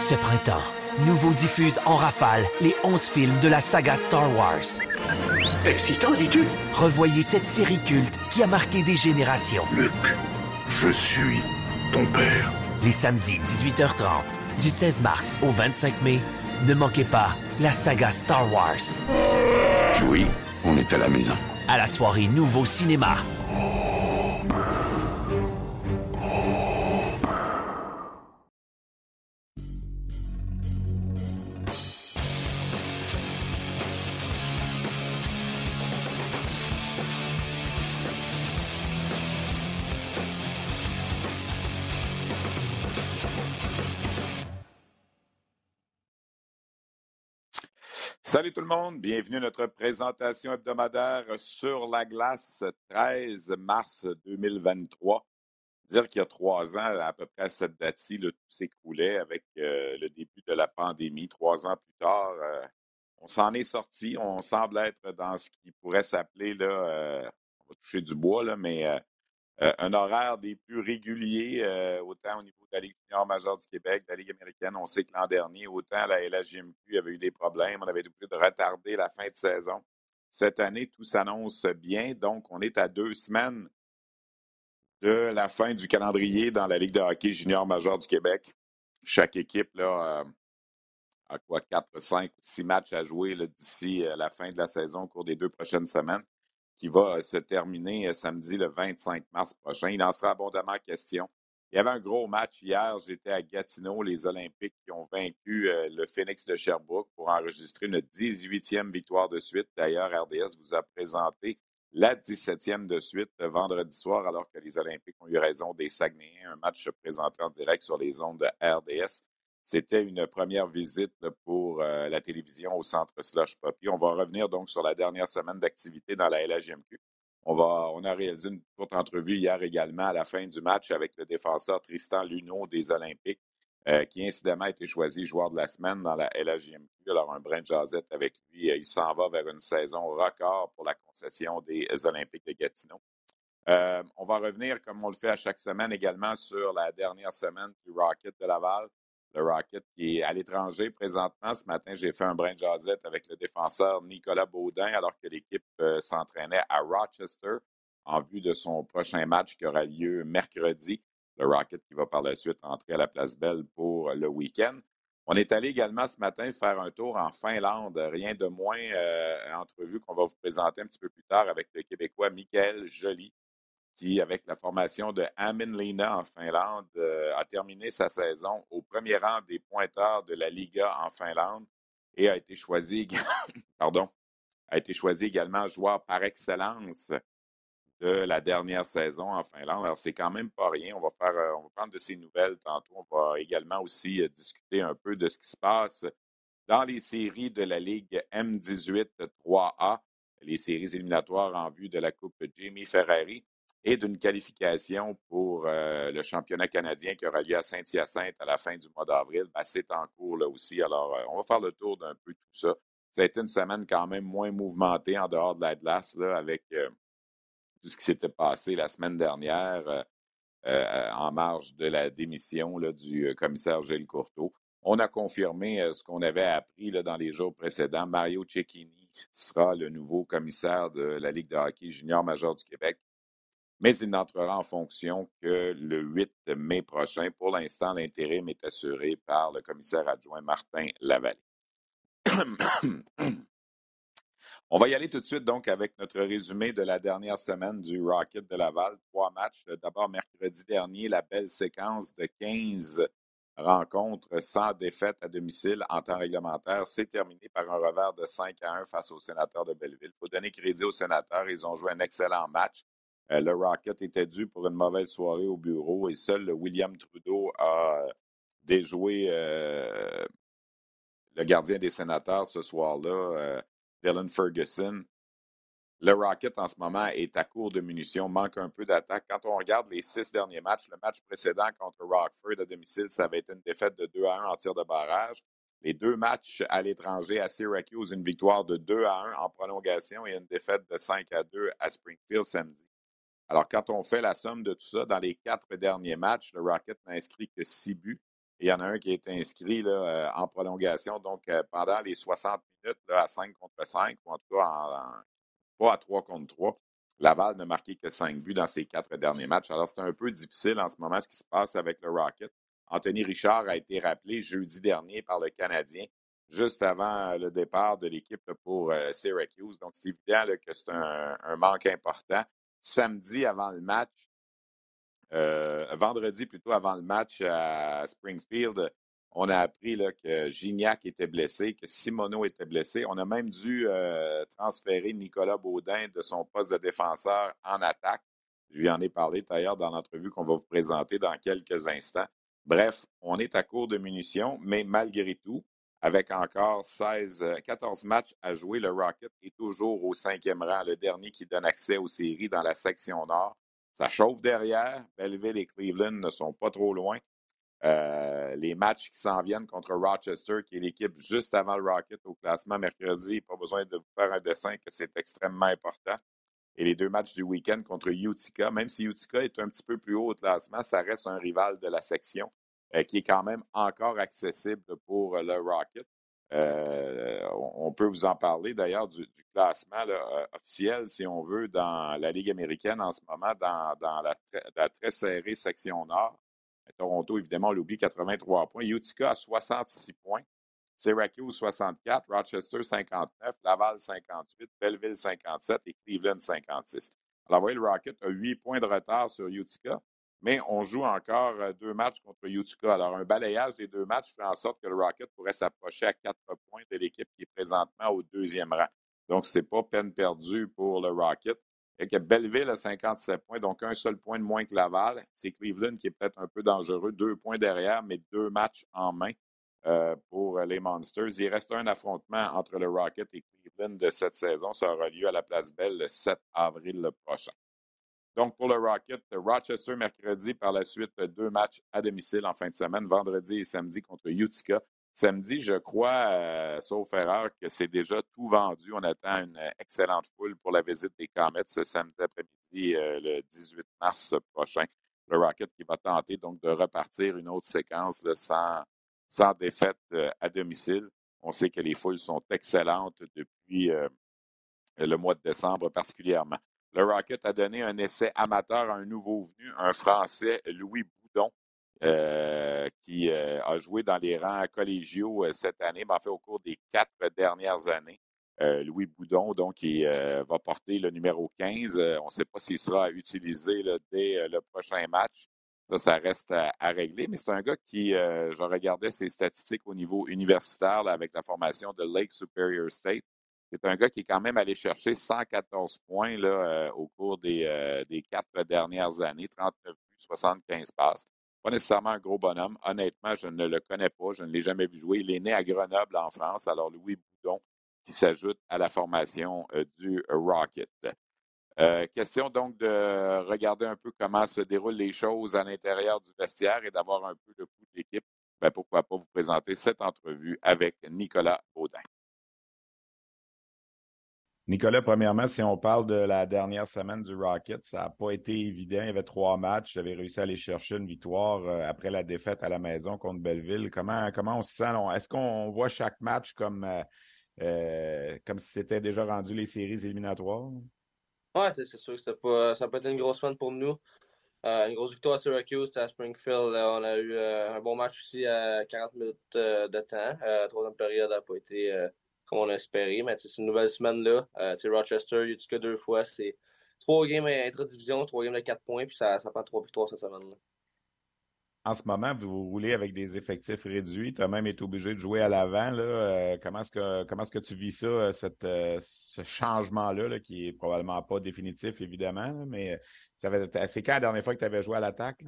Ce printemps, Nouveau diffuse en rafale les 11 films de la saga Star Wars. Excitant, dis-tu? Revoyez cette série culte qui a marqué des générations. Luc, je suis ton père. Les samedis 18h30, du 16 mars au 25 mai, ne manquez pas la saga Star Wars. Oui, on est à la maison. À la soirée Nouveau Cinéma. Salut tout le monde, bienvenue à notre présentation hebdomadaire sur la glace 13 mars 2023. Dire qu'il y a trois ans, à peu près à cette date-ci, tout s'écroulait avec euh, le début de la pandémie. Trois ans plus tard, euh, on s'en est sorti. On semble être dans ce qui pourrait s'appeler, là, euh, on va toucher du bois, là, mais un horaire des plus réguliers, autant au niveau la Ligue junior majeure du Québec, la Ligue américaine. On sait que l'an dernier, autant la LHJMQ avait eu des problèmes. On avait été de retarder la fin de saison. Cette année, tout s'annonce bien. Donc, on est à deux semaines de la fin du calendrier dans la Ligue de hockey junior majeure du Québec. Chaque équipe là, euh, a quoi, quatre, cinq ou six matchs à jouer d'ici la fin de la saison au cours des deux prochaines semaines qui va euh, se terminer euh, samedi le 25 mars prochain. Il en sera abondamment question. Il y avait un gros match hier. J'étais à Gatineau, les Olympiques qui ont vaincu euh, le Phoenix de Sherbrooke pour enregistrer une 18e victoire de suite. D'ailleurs, RDS vous a présenté la 17e de suite vendredi soir, alors que les Olympiques ont eu raison des Saguenayens. Un match présenté en direct sur les ondes de RDS. C'était une première visite pour euh, la télévision au centre Slush Poppy. On va revenir donc sur la dernière semaine d'activité dans la LHMQ. On, va, on a réalisé une courte entrevue hier également à la fin du match avec le défenseur Tristan Luneau des Olympiques, euh, qui incidemment a été choisi joueur de la semaine dans la LHJMQ. Alors, un brin de avec lui. Euh, il s'en va vers une saison record pour la concession des Olympiques de Gatineau. on va revenir, comme on le fait à chaque semaine, également sur la dernière semaine du Rocket de Laval le Rocket, qui est à l'étranger présentement. Ce matin, j'ai fait un brin de avec le défenseur Nicolas Baudin, alors que l'équipe euh, s'entraînait à Rochester en vue de son prochain match qui aura lieu mercredi. Le Rocket qui va par la suite entrer à la Place Belle pour le week-end. On est allé également ce matin faire un tour en Finlande, rien de moins euh, entrevue qu'on va vous présenter un petit peu plus tard avec le Québécois Michael Joly, qui, avec la formation de Lina en Finlande, euh, a terminé sa saison au premier rang des pointeurs de la Liga en Finlande et a été choisi, pardon, a été choisi également joueur par excellence de la dernière saison en Finlande. Alors, c'est quand même pas rien. On va faire, euh, on va prendre de ces nouvelles tantôt. On va également aussi euh, discuter un peu de ce qui se passe dans les séries de la Ligue M18 3A, les séries éliminatoires en vue de la Coupe Jamie Ferrari et d'une qualification pour euh, le championnat canadien qui aura lieu à Saint-Hyacinthe à la fin du mois d'avril. Ben, c'est en cours là aussi. Alors, euh, on va faire le tour d'un peu tout ça. Ça a été une semaine quand même moins mouvementée en dehors de la avec euh, tout ce qui s'était passé la semaine dernière en marge de la démission du commissaire Gilles Courteau. On a confirmé ce qu'on avait appris dans les jours précédents. Mario Cecchini sera le nouveau commissaire de la Ligue de hockey junior majeur du Québec mais il n'entrera en fonction que le 8 mai prochain. Pour l'instant, l'intérim est assuré par le commissaire adjoint Martin Lavallée. On va y aller tout de suite donc avec notre résumé de la dernière semaine du Rocket de Laval. Trois matchs. D'abord, mercredi dernier, la belle séquence de 15 rencontres sans défaite à domicile en temps réglementaire s'est terminée par un revers de 5 à 1 face aux sénateurs de Belleville. Il faut donner crédit aux sénateurs. Ils ont joué un excellent match. Euh, le Rocket était dû pour une mauvaise soirée au bureau et seul William Trudeau a déjoué euh, le gardien des sénateurs ce soir-là, euh, Dylan Ferguson. Le Rocket, en ce moment, est à court de munitions, manque un peu d'attaque. Quand on regarde les six derniers matchs, le match précédent contre Rockford à domicile, ça avait été une défaite de 2 à 1 en tir de barrage. Les deux matchs à l'étranger à Syracuse, une victoire de 2 à 1 en prolongation et une défaite de 5 à 2 à Springfield samedi. Alors, quand on fait la somme de tout ça, dans les quatre derniers matchs, le Rocket n'a inscrit que six buts il y en a un qui a été inscrit là, en prolongation. Donc, pendant les 60 minutes, à 5 contre 5, ou en tout cas en, pas à 3 contre 3, Laval n'a marqué que 5 buts dans ses quatre derniers matchs. Alors, c'est un peu difficile en ce moment ce qui se passe avec le Rocket. Anthony Richard a été rappelé jeudi dernier par le Canadien, juste avant le départ de l'équipe pour Syracuse. Donc, c'est évident que c'est un, manque important. Samedi, avant le match, euh, vendredi plutôt avant le match à Springfield, on a appris que Gignac était blessé, que Simoneau était blessé. On a même dû euh, transférer Nicolas Baudin de son poste de défenseur en attaque. Je lui en ai parlé d'ailleurs dans l'entrevue qu'on va vous présenter dans quelques instants. Bref, on est à court de munitions, mais malgré tout, avec encore 16, 14 euh, matchs à jouer, le Rocket est toujours au cinquième rang, le dernier qui donne accès aux séries dans la section nord. Ça chauffe derrière. Belleville et Cleveland ne sont pas trop loin. Euh, les matchs qui s'en viennent contre Rochester, qui est l'équipe juste avant le Rocket au classement mercredi, pas besoin de vous faire un dessin que c'est extrêmement important. Et les deux matchs du week-end contre Utica, même si Utica est un petit peu plus haut au classement, ça reste un rival de la section qui est quand même encore accessible pour le Rocket. Euh, on peut vous en parler d'ailleurs du, classement euh, officiel, si on veut, dans la Ligue américaine en ce moment, dans, la, très serrée section nord. Toronto, évidemment, l'oublie, 83 points. Utica a 66 points. Syracuse, 64. Rochester, 59. Laval, 58. Belleville, 57. Et Cleveland, 56. Alors, vous voyez, le Rocket a 8 points de retard sur Utica mais on joue encore euh, deux matchs contre Utica. Alors, un balayage des deux matchs fait en sorte que le Rocket pourrait s'approcher à quatre points de l'équipe qui est présentement au deuxième rang. Donc, ce n'est pas peine perdue pour le Rocket. Et que Belleville a 57 points, donc un seul point de moins que Laval. C'est Cleveland qui est peut-être un peu dangereux, deux points derrière, mais deux matchs en main euh, pour les Monsters. Il reste un affrontement entre le Rocket et Cleveland de cette saison. Ça aura lieu à la Place Belle le 7 avril prochain. Donc, pour le Rocket, Rochester mercredi, par la suite, deux matchs à domicile en fin de semaine, vendredi et samedi contre Utica. Samedi, je crois, euh, sauf erreur, que c'est déjà tout vendu. On attend une excellente foule pour la visite des Comets ce samedi après-midi, euh, le 18 mars prochain. Le Rocket qui va tenter donc de repartir une autre séquence sans, sans défaite euh, à domicile. On sait que les foules sont excellentes depuis le mois de décembre particulièrement. Le Rocket a donné un essai amateur à un nouveau venu, un Français, Louis Boudon, euh, qui euh, a joué dans les rangs collégiaux euh, cette année, mais en fait au cours des quatre dernières années. Louis Boudon, donc, il va porter le numéro 15. on ne sait pas s'il sera utilisé dès le prochain match. Ça, ça reste à, régler. Mais c'est un gars qui, je regardais ses statistiques au niveau universitaire avec la formation de Lake Superior State. C'est un gars qui est quand même allé chercher 114 points là, euh, au cours euh, des, quatre dernières années, 39 buts, 75 passes. Pas nécessairement un gros bonhomme. Honnêtement, je ne le connais pas. Je ne l'ai jamais vu jouer. Il est né à Grenoble, en France. Alors, Louis Boudon, qui s'ajoute à la formation euh, du Rocket. question donc de regarder un peu comment se déroulent les choses à l'intérieur du vestiaire et d'avoir un peu le coup de l'équipe. Ben, pourquoi pas vous présenter cette entrevue avec Nicolas Baudin. Nicolas, premièrement, si on parle de la dernière semaine du Rocket, ça n'a pas été évident. Il y avait trois matchs. J'avais réussi à aller chercher une victoire euh, après la défaite à la maison contre Belleville. Comment, comment on se sent? Est-ce qu'on voit chaque match comme, euh, euh, comme si c'était déjà rendu les séries éliminatoires? Oui, c'est sûr que pas, ça peut être une grosse semaine pour nous. une grosse victoire à Syracuse, à Springfield. on a eu un bon match aussi à 40 minutes de temps. la troisième période n'a pas été comme on a espéré. Mais c'est une nouvelle semaine là. Euh, Rochester, Utica deux fois. C'est trois games intra-division, trois games de quatre points, puis ça, ça prend trois victoires cette semaine-là. En ce moment, vous roulez avec des effectifs réduits. Tu as même été obligé de jouer à l'avant. Euh, comment est-ce que que tu vis ça, euh, cette, ce changement-là, qui est probablement pas définitif, évidemment, mais c'est quand la dernière fois que tu avais joué à l'attaque?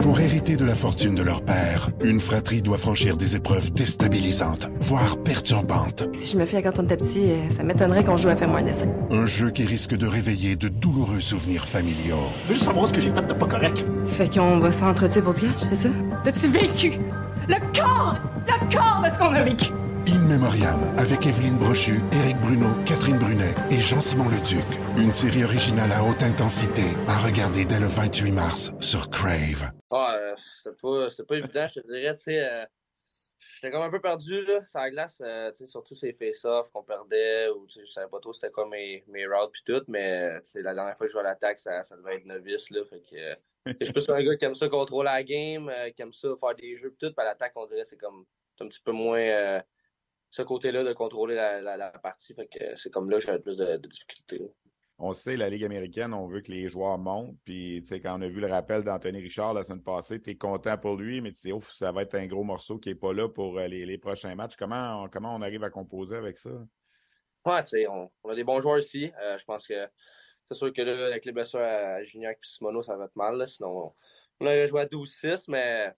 Pour hériter de la fortune de leur père, une fratrie doit franchir des épreuves déstabilisantes, voire perturbantes. Si je me fie à quand on était petit, euh, ça m'étonnerait qu'on joue à faire moins dessin. Un jeu qui risque de réveiller de douloureux souvenirs familiaux. Je veux juste savoir ce que j'ai fait de pas correct. Fait qu'on va s'entretuer pour ce gage, c'est ça? T'as-tu vécu? Le corps! Le corps de ce qu'on a vécu! In Memoriam avec Evelyne Brochu, Éric Bruno, Catherine Brunet et Jean-Simon Leduc. Une série originale à haute intensité à regarder dès le 28 mars sur Crave. Ah, euh, c'était pas, évident, je te dirais. Tu sais, j'étais comme un peu perdu là, sur la glace, sais, surtout ces face-offs qu'on perdait, ou je savais pas trop c'était quoi mes, mes routes puis tout, mais la dernière fois que je jouais à l'attaque, ça, ça devait être novice. Là, fait que, je suis plus un gars qui aime ça contrôler la game, qui aime ça faire des jeux puis tout, puis à l'attaque, on dirait c'est comme un petit peu moins ce côté-là de contrôler la, partie. Fait que c'est comme là que j'avais plus de, difficultés. On sait, la Ligue américaine, on veut que les joueurs montent. Puis, tu sais, quand on a vu le rappel d'Anthony Richard la semaine passée, tu es content pour lui, mais tu sais, ouf, ça va être un gros morceau qui n'est pas là pour euh, les, prochains matchs. Comment on, comment on arrive à composer avec ça? Ouais, tu sais, on, a des bons joueurs ici. Euh, je pense que c'est sûr que là, avec les blessures à Gignac et Simono, ça va être mal. sinon, on a joué à 12-6, mais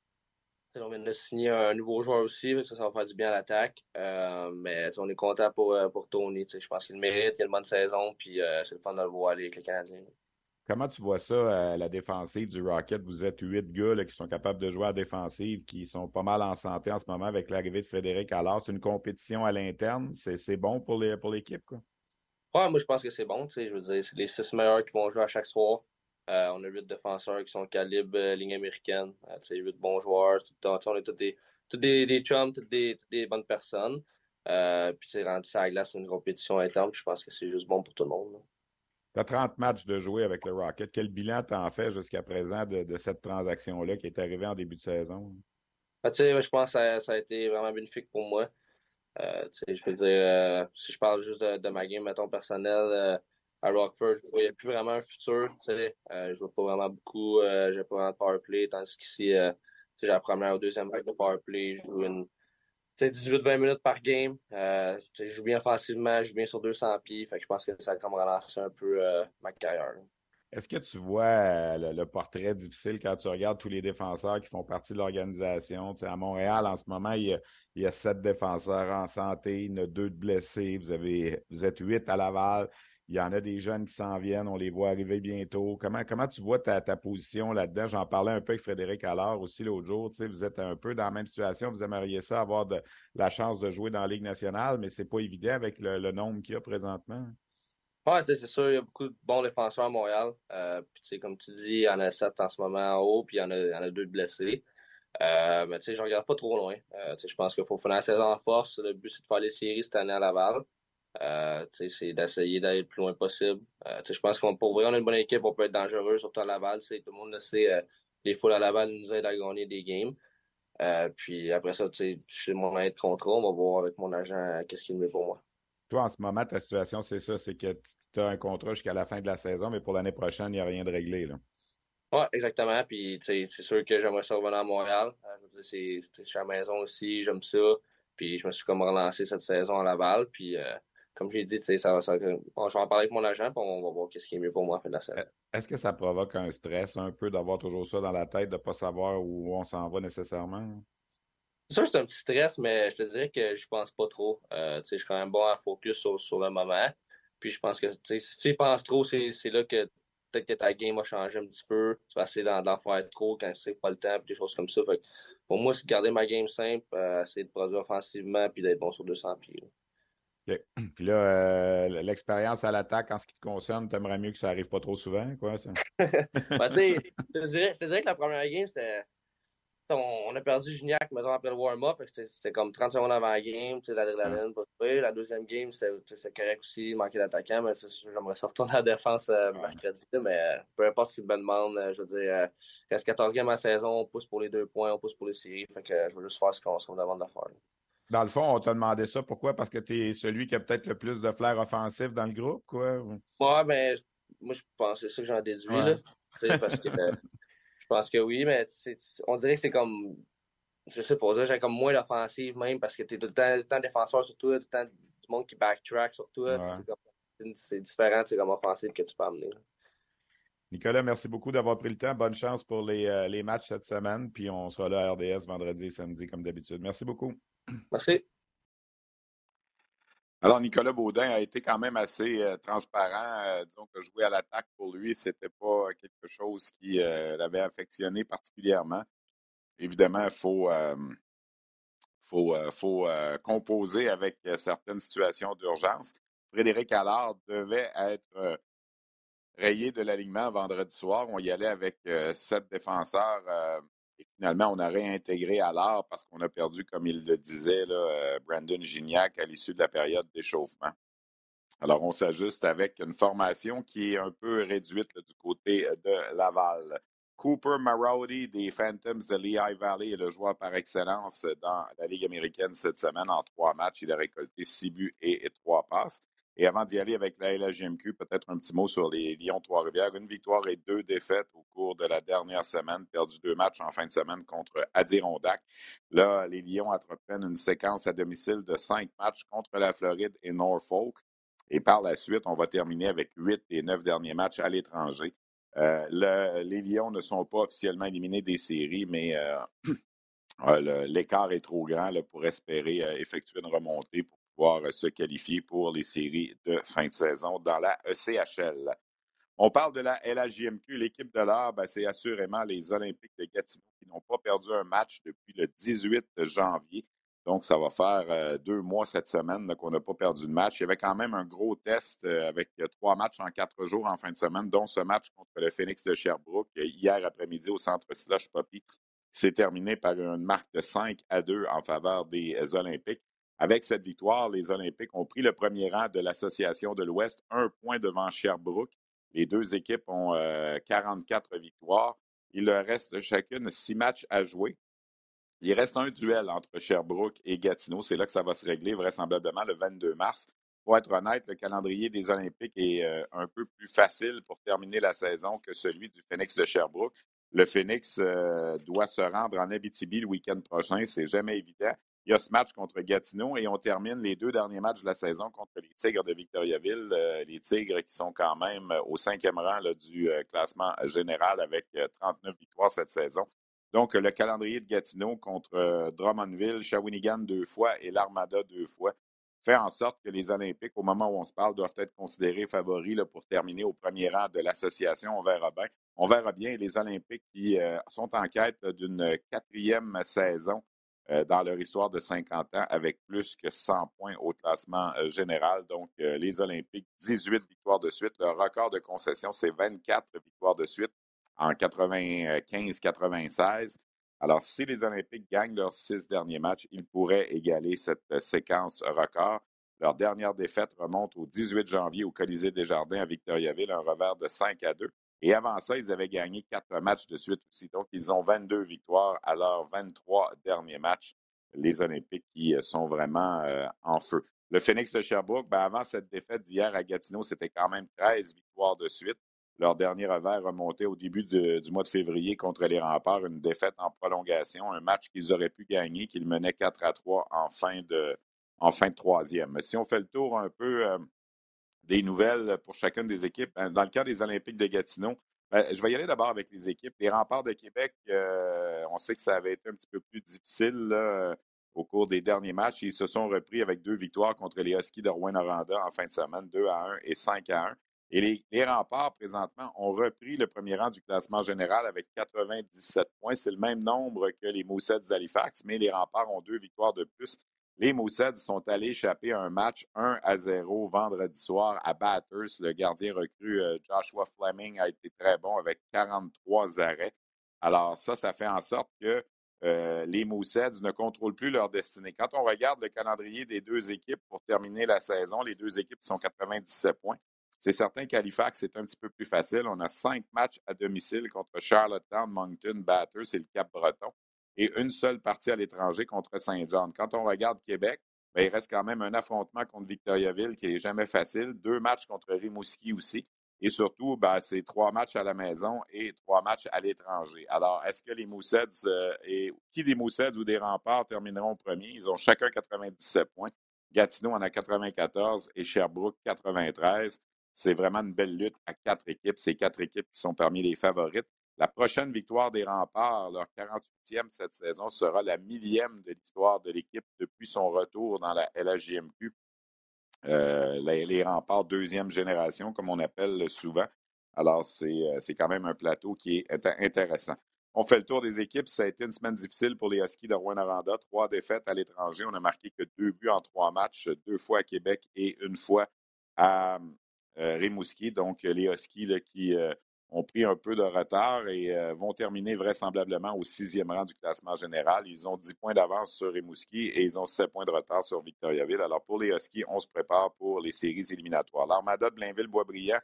on vient de signer un nouveau joueur aussi, ça, ça va faire du bien à l'attaque. Euh, mais on est content pour, euh, pour Tony. Je pense qu'il le mérite, il a une bonne saison, puis euh, c'est le fun de le voir aller avec les Canadiens. Comment tu vois ça, la défensive du Rocket? Vous êtes huit gars qui sont capables de jouer à la défensive, qui sont pas mal en santé en ce moment avec l'arrivée de Frédéric Allard. C'est une compétition à l'interne. C'est bon pour l'équipe, pour quoi? Ouais, moi je pense que c'est bon. Je veux dire, c'est les six meilleurs qui vont jouer à chaque soir. Euh, on a huit défenseurs qui sont calibre euh, ligne américaine. Euh, huit bons joueurs. on est tous des, tous des, des chums, toutes des, des, bonnes personnes. puis c'est rendu ça à glace, c'est une compétition interne. Je pense que c'est juste bon pour tout le monde. Tu as 30 matchs de jouer avec le Rocket. Quel bilan t'en fais jusqu'à présent de, cette transaction-là qui est arrivée en début de saison? Ah, je pense que ça, a été vraiment bénéfique pour moi. je veux dire, si je parle juste de, de ma game, mettons, personnelle, à Rockford, je ne voyais plus vraiment un futur. Euh, je vois pas vraiment beaucoup. Euh, je n'ai pas vraiment de powerplay. Tandis qu'ici, euh, j'ai la première ou deuxième vague de powerplay. Je joue une 18-20 minutes par game. Euh, je joue bien offensivement, je joue bien sur 200 pieds. Fait que je pense que ça a comme relancé un peu euh, ma carrière. Est-ce que tu vois le, portrait difficile quand tu regardes tous les défenseurs qui font partie de l'organisation? à Montréal, en ce moment, il y, a, sept défenseurs en santé, il y en a deux de blessés, vous, avez, vous êtes huit à Laval. Il y en a des jeunes qui s'en viennent, on les voit arriver bientôt. Comment, comment tu vois ta, position là-dedans? J'en parlais un peu avec Frédéric Allard aussi l'autre jour. Tu sais, vous êtes un peu dans la même situation. Vous aimeriez ça, avoir de, la chance de jouer dans la Ligue nationale, mais c'est pas évident avec le, nombre qu'il y a présentement. Oui, c'est sûr, il y a beaucoup de bons défenseurs à Montréal. Euh, comme tu dis, il y en a sept en ce moment en haut, puis il y en a, deux blessés. Euh, mais tu sais, regarde pas trop loin. Euh, je pense qu'il faut finir la saison en force. Le but, c'est de faire les séries cette année à Laval. Euh, c'est d'essayer d'aller le plus loin possible. Euh, je pense qu'on pour vrai, on a une bonne équipe, on peut être dangereux, surtout à Laval. Tout le monde le sait, euh, les foules à Laval nous aident à gagner des games. puis après ça, c'est mon moyen de contrôle. On va voir avec mon agent qu'est-ce qu'il met pour moi. Toi, en ce moment, ta situation, c'est ça, c'est que tu as un contrat jusqu'à la fin de la saison, mais pour l'année prochaine, il n'y a rien de réglé. Là. Oui, exactement. Puis c'est sûr que j'aimerais ça revenir à Montréal. c'est chez la maison aussi, j'aime ça. Puis je me suis comme relancé cette saison à Laval. Puis comme j'ai dit, ça, ça, ça, je vais en parler avec mon agent, puis on va voir qu'est-ce qui est mieux pour moi à la fin de la saison. Est-ce que ça provoque un stress un peu d'avoir toujours ça dans la tête, de ne pas savoir où on s'en va nécessairement? C'est sûr c'est un petit stress, mais je te dirais que je pense pas trop. Euh, je suis quand même bon à focus sur, sur, le moment. Puis je pense que si tu y penses trop, c'est là que peut-être que ta game a changé un petit peu. Tu vas essayer d'en faire trop quand c'est pas le temps, puis des choses comme ça. pour moi, c'est de garder ma game simple, euh, essayer de produire offensivement, puis d'être bon sur 200 pieds. Puis là, euh, l'expérience à l'attaque, en ce qui te concerne, t'aimerais mieux que ça arrive pas trop souvent, quoi, ça? ben, tu sais, je te dirais que la première game, c'était. On, a perdu Gignac, mettons, après le warm-up. C'était comme 30 secondes avant la game, l'adrénaline, pas super. La deuxième game, c'était correct aussi, manquer d'attaquant, mais j'aimerais sortir à la défense euh, mercredi. Mais euh, peu importe ce qu'il me demande, je veux dire, reste 14 games à la saison, on pousse pour les deux points, on pousse pour les séries. Fait que je veux juste faire ce qu'on me demande de faire. Dans le fond, on t'a demandé ça. Pourquoi? Parce que tu es celui qui a peut-être le plus de flair offensif dans le groupe, quoi? Ouais, mais moi, je pense c'est ça que j'en déduis, là. Parce que je pense que oui, mais on dirait que c'est comme. Je sais pas, j'ai comme moins d'offensive même parce que tu es tout le, temps, tout le temps défenseur sur toi, tout le temps du monde qui backtrack sur toi. C'est différent, c'est comme offensive que tu peux amener. Nicolas, merci beaucoup d'avoir pris le temps. Bonne chance pour les, euh, les matchs cette semaine. Puis on sera là à RDS vendredi et samedi comme d'habitude. Merci beaucoup. Merci. Alors, Nicolas Baudin a été quand même assez euh, transparent. Euh, disons que jouer à l'attaque pour lui, c'était pas quelque chose qui euh, l'avait affectionné particulièrement. Évidemment, il faut, faut, faut composer avec certaines situations d'urgence. Frédéric Allard devait être rayé de l'alignement vendredi soir. On y allait avec sept défenseurs Finalement, on a réintégré à l'art parce qu'on a perdu, comme il le disait, euh, Brandon Gignac à l'issue de la période d'échauffement. Alors, on s'ajuste avec une formation qui est un peu réduite du côté de Laval. Cooper Marody des Phantoms de Lehigh Valley est le joueur par excellence dans la Ligue américaine cette semaine. En trois matchs, il a récolté six buts et trois passes. Et avant d'y aller avec la LHGMQ, peut-être un petit mot sur les Lions Trois-Rivières. Une victoire et deux défaites au cours de la dernière semaine, perdu deux matchs en fin de semaine contre Adirondack. Là, les Lions entreprennent une séquence à domicile de cinq matchs contre la Floride et Norfolk. Et par la suite, on va terminer avec huit des neuf derniers matchs à l'étranger. Euh, les Lions ne sont pas officiellement éliminés des séries, mais euh, l'écart est trop grand pour espérer euh, effectuer une remontée pour pouvoir se qualifier pour les séries de fin de saison dans la ECHL. On parle de la LHJMQ. L'équipe de l'art, ben, c'est assurément les Olympiques de Gatineau qui n'ont pas perdu un match depuis le 18 janvier. Donc, ça va faire euh, deux mois cette semaine qu'on n'a pas perdu de match. Il y avait quand même un gros test euh, avec euh, trois matchs en quatre jours en fin de semaine, dont ce match contre le Phoenix de Sherbrooke hier après-midi au centre Slush Poppy. C'est terminé par une marque de 5 à 2 en faveur des Olympiques. Avec cette victoire, les Olympiques ont pris le premier rang de l'Association de l'Ouest, un point devant Sherbrooke. Les deux équipes ont 44 victoires. Il leur reste chacune six matchs à jouer. Il reste un duel entre Sherbrooke et Gatineau. C'est là que ça va se régler vraisemblablement le 22 mars. Pour être honnête, le calendrier des Olympiques est euh, un peu plus facile pour terminer la saison que celui du Phoenix de Sherbrooke. Le Phoenix euh, doit se rendre en Abitibi le week-end prochain. C'est jamais évident. Il y a ce match contre Gatineau et on termine les deux derniers matchs de la saison contre les Tigres de Victoriaville. Euh, les Tigres qui sont quand même au cinquième rang du classement général avec 39 victoires cette saison. Donc, le calendrier de Gatineau contre euh, Drummondville, Shawinigan deux fois et l'Armada deux fois fait en sorte que les Olympiques, au moment où on se parle, doivent être considérés favoris pour terminer au premier rang de l'association. On verra bien. On verra bien les Olympiques qui euh, sont en quête d'une quatrième saison euh, dans leur histoire de 50 ans avec plus que 100 points au classement général. Donc, les Olympiques, 18 victoires de suite. Leur record de concession, c'est 24 victoires de suite en 95-96. Alors, si les Olympiques gagnent leurs six derniers matchs, ils pourraient égaler cette euh, séquence record. Leur dernière défaite remonte au 18 janvier au Colisée des Jardins à Victoriaville, un revers de 5 à 2. Et avant ça, ils avaient gagné quatre matchs de suite aussi. Donc, ils ont 22 victoires à leurs 23 derniers matchs, les Olympiques qui euh, sont vraiment euh, en feu. Le Phoenix de Sherbrooke, ben, avant cette défaite d'hier à Gatineau, c'était quand même 13 victoires de suite. Leur dernier revers remontait au début du, mois de février contre les remparts, une défaite en prolongation, un match qu'ils auraient pu gagner, qu'ils menaient 4 à 3 en fin de, en fin troisième. Si on fait le tour un peu euh, des nouvelles pour chacune des équipes, ben, dans le cas des Olympiques de Gatineau, ben, je vais y aller d'abord avec les équipes. Les remparts de Québec, euh, on sait que ça avait été un petit peu plus difficile au cours des derniers matchs. Ils se sont repris avec deux victoires contre les Huskies de Rouen-Noranda en fin de semaine, 2 à 1 et 5 à 1. Et les, remparts, présentement, ont repris le premier rang du classement général avec 97 points. C'est le même nombre que les Moussets d'Halifax, mais les remparts ont deux victoires de plus. Les Moussets sont allés échapper un match 1 à 0 vendredi soir à Batters. Le gardien recru euh, Joshua Fleming a été très bon avec 43 arrêts. Alors ça, ça fait en sorte que euh, les Moussets ne contrôlent plus leur destinée. Quand on regarde le calendrier des deux équipes pour terminer la saison, les deux équipes sont 97 points. C'est certain qu'Halifax, c'est un petit peu plus facile. On a cinq matchs à domicile contre Charlottetown, Moncton, Batters et le Cap-Breton et une seule partie à l'étranger contre Saint-Jean. Quand on regarde Québec, ben, il reste quand même un affrontement contre Victoriaville qui n'est jamais facile, deux matchs contre Rimouski aussi. Et surtout, ben, c'est trois matchs à la maison et trois matchs à l'étranger. Alors, est-ce que les Moussets euh, et qui des Moussets ou des Remparts termineront premier? Ils ont chacun 97 points. Gatineau en a 94 et Sherbrooke 93. C'est vraiment une belle lutte à quatre équipes. Ces quatre équipes qui sont parmi les favorites. La prochaine victoire des remparts, leur 48e cette saison, sera la millième de l'histoire de l'équipe depuis son retour dans la LHJMQ. Euh, les, remparts deuxième génération, comme on appelle souvent. Alors, euh, c'est quand même un plateau qui est intéressant. On fait le tour des équipes. Ça a été une semaine difficile pour les Huskies de Rouen-Noranda. Trois défaites à l'étranger. On n'a marqué que deux buts en trois matchs, deux fois à Québec et une fois à, euh, Rimouski, donc euh, les Huskies qui euh, ont pris un peu de retard et euh, vont terminer vraisemblablement au sixième rang du classement général. Ils ont 10 points d'avance sur Rimouski et ils ont 7 points de retard sur Victoriaville. Alors pour les Huskies, on se prépare pour les séries éliminatoires. L'Armada de Blainville-Boisbriand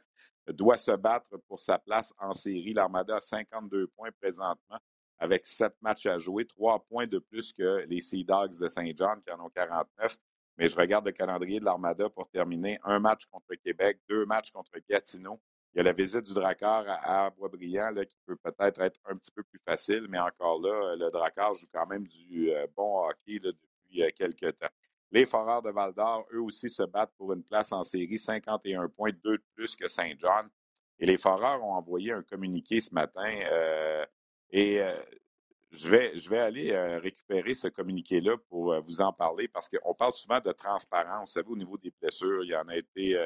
doit se battre pour sa place en série. L'Armada a 52 points présentement avec 7 matchs à jouer, 3 points de plus que les Sea Dogs de Saint-Jean qui en ont 49. Mais je regarde le calendrier de l'Armada pour terminer. Un match contre Québec, deux matchs contre Gatineau. Il y a la visite du Drakkar à, Boisbriand qui peut peut-être être un petit peu plus facile, mais encore là, le Drakkar joue quand même du euh, bon hockey depuis euh, quelques temps. Les Foreurs de Val-d'Or, eux aussi, se battent pour une place en série, 51 points, deux de plus que Saint-John. Et les Foreurs ont envoyé un communiqué ce matin euh, et je vais, je vais aller récupérer ce communiqué-là pour vous en parler parce qu'on parle souvent de transparence. Vous savez, au niveau des blessures, il y en a été,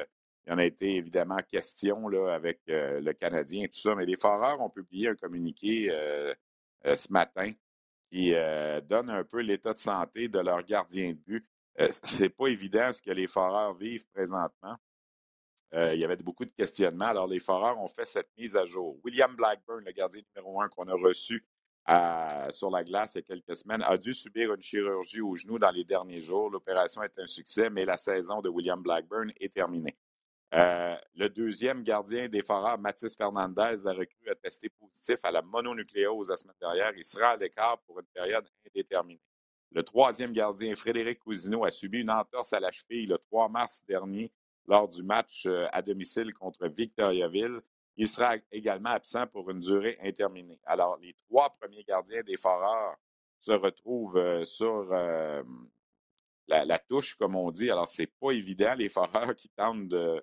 il y en a été évidemment question là, avec le Canadien et tout ça. Mais les Foreurs ont publié un communiqué ce matin qui donne un peu l'état de santé de leur gardien de but. C'est pas évident ce que les Foreurs vivent présentement. Euh, il y avait beaucoup de questionnements. Alors, les Foreurs ont fait cette mise à jour. William Blackburn, le gardien numéro un qu'on a reçu sur la glace il y a quelques semaines, a dû subir une chirurgie au genou dans les derniers jours. L'opération est un succès, mais la saison de William Blackburn est terminée. Euh, le deuxième gardien des Foreurs, Mathis Fernandez, la recrue, a testé positif à la mononucléose la semaine dernière. Il sera à l'écart pour une période indéterminée. Le troisième gardien, Frédéric Cousineau, a subi une entorse à la cheville le 3 mars dernier lors du match euh, à domicile contre Victoriaville. Il sera également absent pour une durée indéterminée. Alors, les trois premiers gardiens des Foreurs se retrouvent euh, sur la, touche, comme on dit. Alors, c'est pas évident, les Foreurs qui tentent de,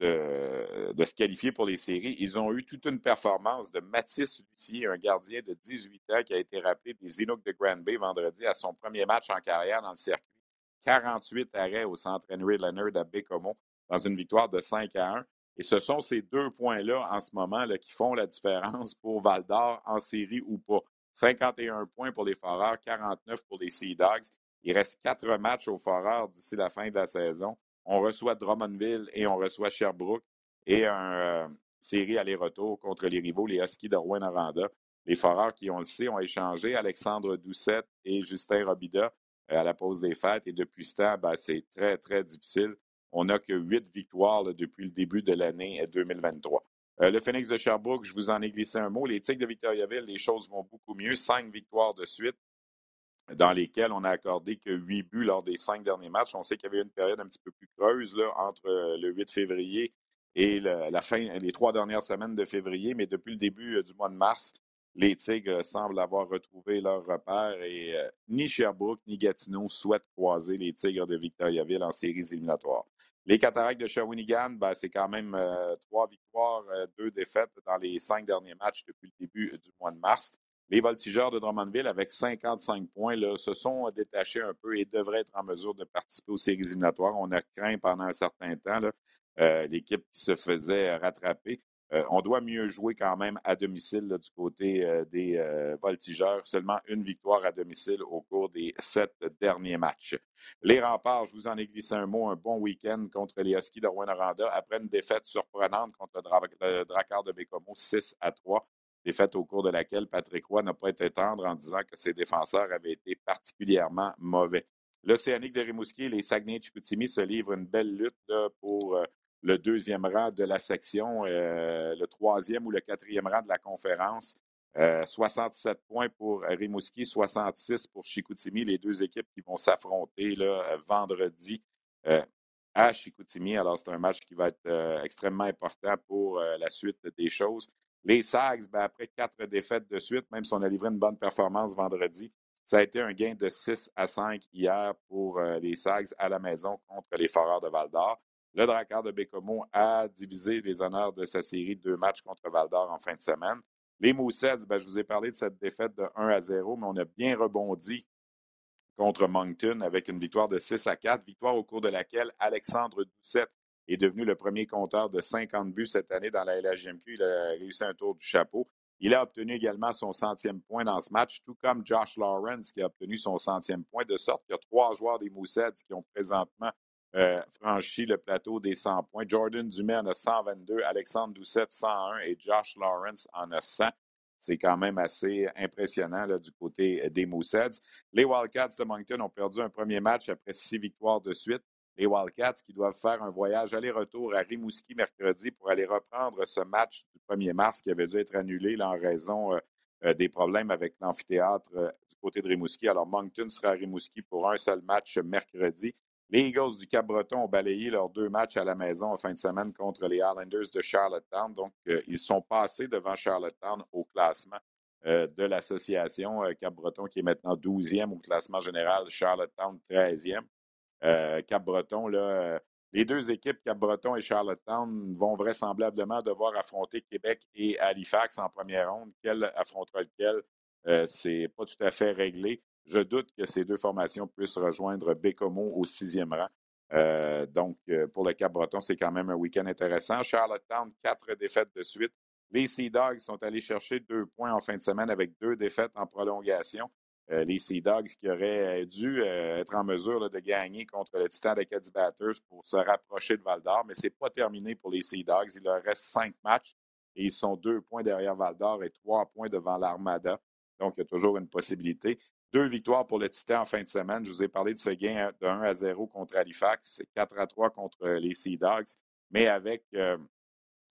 de, se qualifier pour les séries. Ils ont eu toute une performance de Mathis Lucier, un gardien de 18 ans qui a été rappelé des Inuks de Grand Bay vendredi à son premier match en carrière dans le circuit. 48 arrêts au centre Henry Leonard à Bécomo dans une victoire de 5 à 1. Et ce sont ces deux points-là en ce moment là, qui font la différence pour Val d'Or en série ou pas. 51 points pour les Foreurs, 49 pour les Sea Dogs. Il reste quatre matchs aux Foreurs d'ici la fin de la saison. On reçoit Drummondville et on reçoit Sherbrooke et une euh, série aller-retour contre les rivaux, les Huskies de Rouen-Noranda. Les Foreurs qui, on le sait, ont échangé Alexandre Doucette et Justin Robida euh, à la pause des fêtes. Et depuis ce temps, ben, c'est très, très difficile on n'a que huit victoires depuis le début de l'année 2023. Euh, euh, le Phoenix de Sherbrooke, je vous en ai glissé un mot. Les Tigres de Victoriaville, les choses vont beaucoup mieux. Cinq victoires de suite dans lesquelles on a accordé que huit buts lors des cinq derniers matchs. On sait qu'il y avait une période un petit peu plus creuse entre euh, le 8 février et la fin, les trois dernières semaines de février, mais depuis le début du mois de mars, les Tigres semblent avoir retrouvé leur repère et ni Sherbrooke ni Gatineau souhaitent croiser les Tigres de Victoriaville en séries éliminatoires. Les Cataractes de Shawinigan, ben, c'est quand même euh, trois victoires, euh, deux défaites dans les cinq derniers matchs depuis le début euh, du mois de mars. Les Voltigeurs de Drummondville, avec 55 points, se sont détachés un peu et devraient être en mesure de participer aux séries éliminatoires. On a craint pendant un certain temps l'équipe qui se faisait rattraper. Euh, on doit mieux jouer quand même à domicile du côté euh, des euh, voltigeurs. Seulement une victoire à domicile au cours des sept derniers matchs. Les remparts, je vous en ai glissé un mot, un bon week-end contre les Huskies de rouen après une défaite surprenante contre le, Drakkar de Bécomo 6 à 3. Défaite au cours de laquelle Patrick Roy n'a pas été tendre en disant que ses défenseurs avaient été particulièrement mauvais. L'Océanique de Rimouski et les Saguenay-Chicoutimi se livrent une belle lutte pour le deuxième rang de la section, euh, le troisième ou le quatrième rang de la conférence. 67 euh, points pour Rimouski, 66 pour Chicoutimi, les deux équipes qui vont s'affronter vendredi euh, à Chicoutimi. Alors, c'est un match qui va être extrêmement important pour la suite des choses. Les Sags, ben, après quatre défaites de suite, même si on a livré une bonne performance vendredi, ça a été un gain de 6 à 5 hier pour les Sags à la maison contre les Foreurs de Val d'Or. Le Drakkar de Bécomo a divisé les honneurs de sa série de deux matchs contre Val d'Or en fin de semaine. Les Moussets, ben, je vous ai parlé de cette défaite de 1 à 0, mais on a bien rebondi contre Moncton avec une victoire de 6 à 4, victoire au cours de laquelle Alexandre Doucette est devenu le premier compteur de 50 buts cette année dans la LHGMQ. Il a réussi un tour du chapeau. Il a obtenu également son centième point dans ce match, tout comme Josh Lawrence qui a obtenu son centième point, de sorte qu'il y a trois joueurs des Moussets qui ont présentement euh, franchi le plateau des 100 points. Jordan Dumais en a 122, Alexandre Doucet 101 et Josh Lawrence en a 100. C'est quand même assez impressionnant du côté des Mooseheads. Les Wildcats de Moncton ont perdu un premier match après six victoires de suite. Les Wildcats qui doivent faire un voyage aller-retour à Rimouski mercredi pour aller reprendre ce match du 1er mars qui avait dû être annulé là, en raison euh, euh, des problèmes avec l'amphithéâtre euh, du côté de Rimouski. Alors, Moncton sera à Rimouski pour un seul match mercredi. Les Eagles du Cap-Breton ont balayé leurs deux matchs à la maison en fin de semaine contre les Islanders de Charlottetown. Donc, ils sont passés devant Charlottetown au classement de l'association Cap-Breton, qui est maintenant 12e au classement général, Charlottetown 13e. Cap-Breton, là, les deux équipes, Cap-Breton et Charlottetown, vont vraisemblablement devoir affronter Québec et Halifax en première ronde. Quel affrontera lequel? C'est pas tout à fait réglé. Je doute que ces deux formations puissent rejoindre Bécomo au sixième rang. Euh, donc, euh, pour le Cap-Breton, c'est quand même un week-end intéressant. Charlottetown, quatre défaites de suite. Les Sea Dogs sont allés chercher deux points en fin de semaine avec deux défaites en prolongation. Euh, les Sea Dogs qui auraient dû être en mesure de gagner contre le Titan d'Acadie Batters pour se rapprocher de Val d'Or, mais ce n'est pas terminé pour les Sea Dogs. Il leur reste cinq matchs et ils sont deux points derrière Val d'Or et trois points devant l'Armada. Donc, il y a toujours une possibilité. Deux victoires pour le Titan en fin de semaine. Je vous ai parlé de ce gain de 1 à 0 contre Halifax. C'est 4 à 3 contre les Sea Dogs, mais avec euh,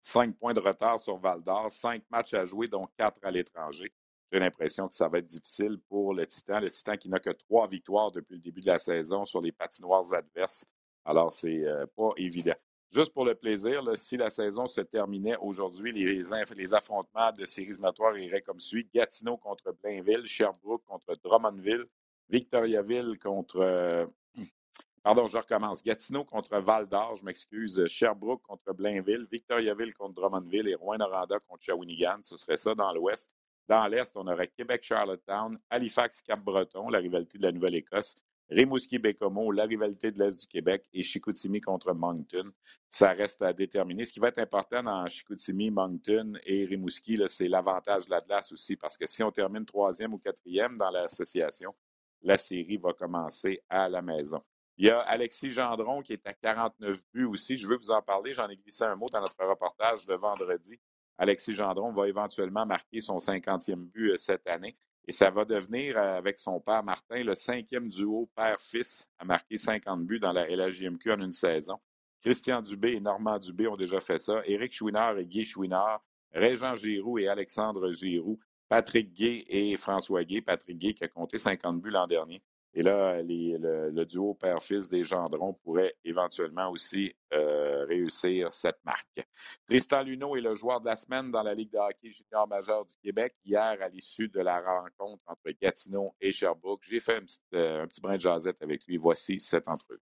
cinq points de retard sur Val d'Or, cinq matchs à jouer, dont quatre à l'étranger. J'ai l'impression que ça va être difficile pour le Titan. Le Titan qui n'a que trois victoires depuis le début de la saison sur les patinoires adverses. Alors, c'est euh, pas évident. Juste pour le plaisir, si la saison se terminait aujourd'hui, les, les, affrontements de séries éliminatoires iraient comme suit. Gatineau contre Blainville, Sherbrooke contre Drummondville, Victoriaville contre... Euh, pardon, je recommence. Gatineau contre Val d'Or, je m'excuse. Sherbrooke contre Blainville, Victoriaville contre Drummondville et Rouen-Noranda contre Shawinigan. Ce serait ça dans l'Ouest. Dans l'Est, on aurait Québec-Charlottetown, Halifax-Cap-Breton, la rivalité de la Nouvelle-Écosse, Rimouski-Bécomo, la rivalité de l'Est du Québec et Chicoutimi contre Moncton. Ça reste à déterminer. Ce qui va être important dans Chicoutimi, Moncton et Rimouski, c'est l'avantage de l'Atlas aussi, parce que si on termine troisième ou quatrième dans l'association, la série va commencer à la maison. Il y a Alexis Gendron qui est à 49 buts aussi. Je veux vous en parler. J'en ai glissé un mot dans notre reportage de vendredi. Alexis Gendron va éventuellement marquer son 50e but euh, cette année. Et ça va devenir, euh, avec son père Martin, le cinquième duo père-fils à marquer 50 buts dans la LHJMQ en une saison. Christian Dubé et Normand Dubé ont déjà fait ça. Éric Chouinard et Guy Chouinard, Régent Giroux et Alexandre Giroux, Patrick Gay et François Gay. Patrick Gay qui a compté 50 buts l'an dernier. Et là, le, duo père-fils des Gendrons pourrait éventuellement aussi euh, réussir cette marque. Tristan Luneau est le joueur de la semaine dans la Ligue de hockey junior majeur du Québec. Hier, à l'issue de la rencontre entre Gatineau et Sherbrooke, j'ai fait un petit, euh, brin de jasette avec lui. Voici cette entrevue.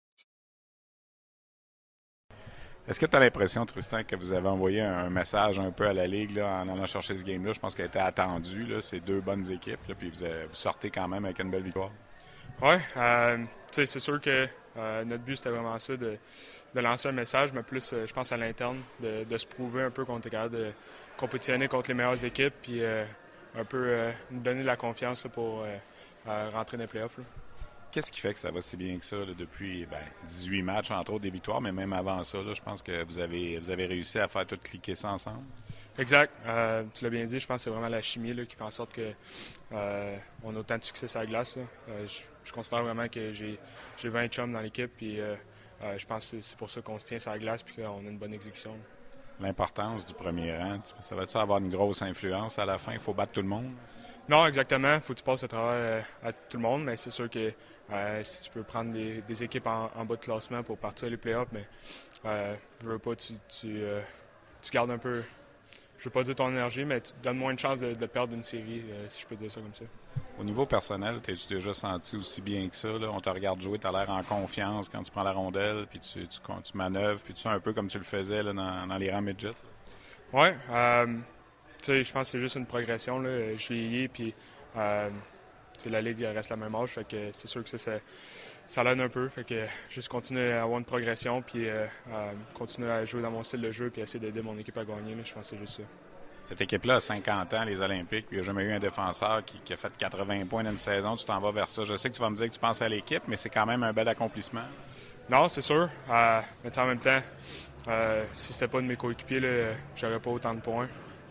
Est-ce que tu as l'impression, Tristan, que vous avez envoyé un message un peu à la Ligue en allant chercher ce game-là? Je pense qu'elle était attendue, ces deux bonnes équipes, puis vous sortez quand même avec une belle victoire. Oui, euh, c'est sûr que euh, notre but, c'était vraiment ça, de, lancer un message, mais plus, euh, je pense, à l'interne, de, se prouver un peu qu'on était capable de compétitionner contre les meilleures équipes, puis un peu nous donner de la confiance pour rentrer dans les playoffs. Qu'est-ce qui fait que ça va si bien que ça depuis 18 ben, matchs, entre autres des victoires, mais même avant ça, je pense que vous avez, vous avez réussi à faire tout cliquer ça ensemble? Exact. Euh, tu l'as bien dit, je pense que c'est vraiment la chimie qui fait en sorte qu'on euh, a autant de succès sur la glace. Euh, je, considère vraiment que j'ai 20 chums dans l'équipe et je pense que c'est pour ça qu'on se tient sur la glace et qu'on a une bonne exécution. L'importance du premier rang, ça va-tu avoir une grosse influence à la fin? Il faut battre tout le monde? Non, exactement. Il faut que tu passes à travers à tout le monde, mais c'est sûr que si tu peux prendre des, équipes en, bas de classement pour partir les playoffs, mais veux pas, tu, tu gardes un peu je ne veux pas dire ton énergie, mais tu te donnes moins de chances de, perdre une série, euh, si je peux dire ça comme ça. Au niveau personnel, t'es-tu déjà senti aussi bien que ça? On te regarde jouer, tu as l'air en confiance quand tu prends la rondelle, puis tu, tu, tu manœuvres, puis tu es un peu comme tu le faisais là, dans, les rangs midget? Oui. Euh, je pense que c'est juste une progression. Là. Je vieillis, puis euh, la Ligue reste la même âge. Fait que c'est sûr que ça, ça, ça l'aide un peu. Fait que juste continuer à avoir une progression, puis euh, continuer à jouer dans mon style de jeu, puis essayer d'aider mon équipe à gagner. je pense que c'est juste ça. Cette équipe-là a 50 ans, les Olympiques, puis il n'y a jamais eu un défenseur qui, a fait 80 points dans une saison. Tu t'en vas vers ça. Je sais que tu vas me dire que tu penses à l'équipe, mais c'est quand même un bel accomplissement. Non, c'est sûr. Euh, mais en même temps, euh, si c'était pas de mes coéquipiers, j'aurais pas autant de points.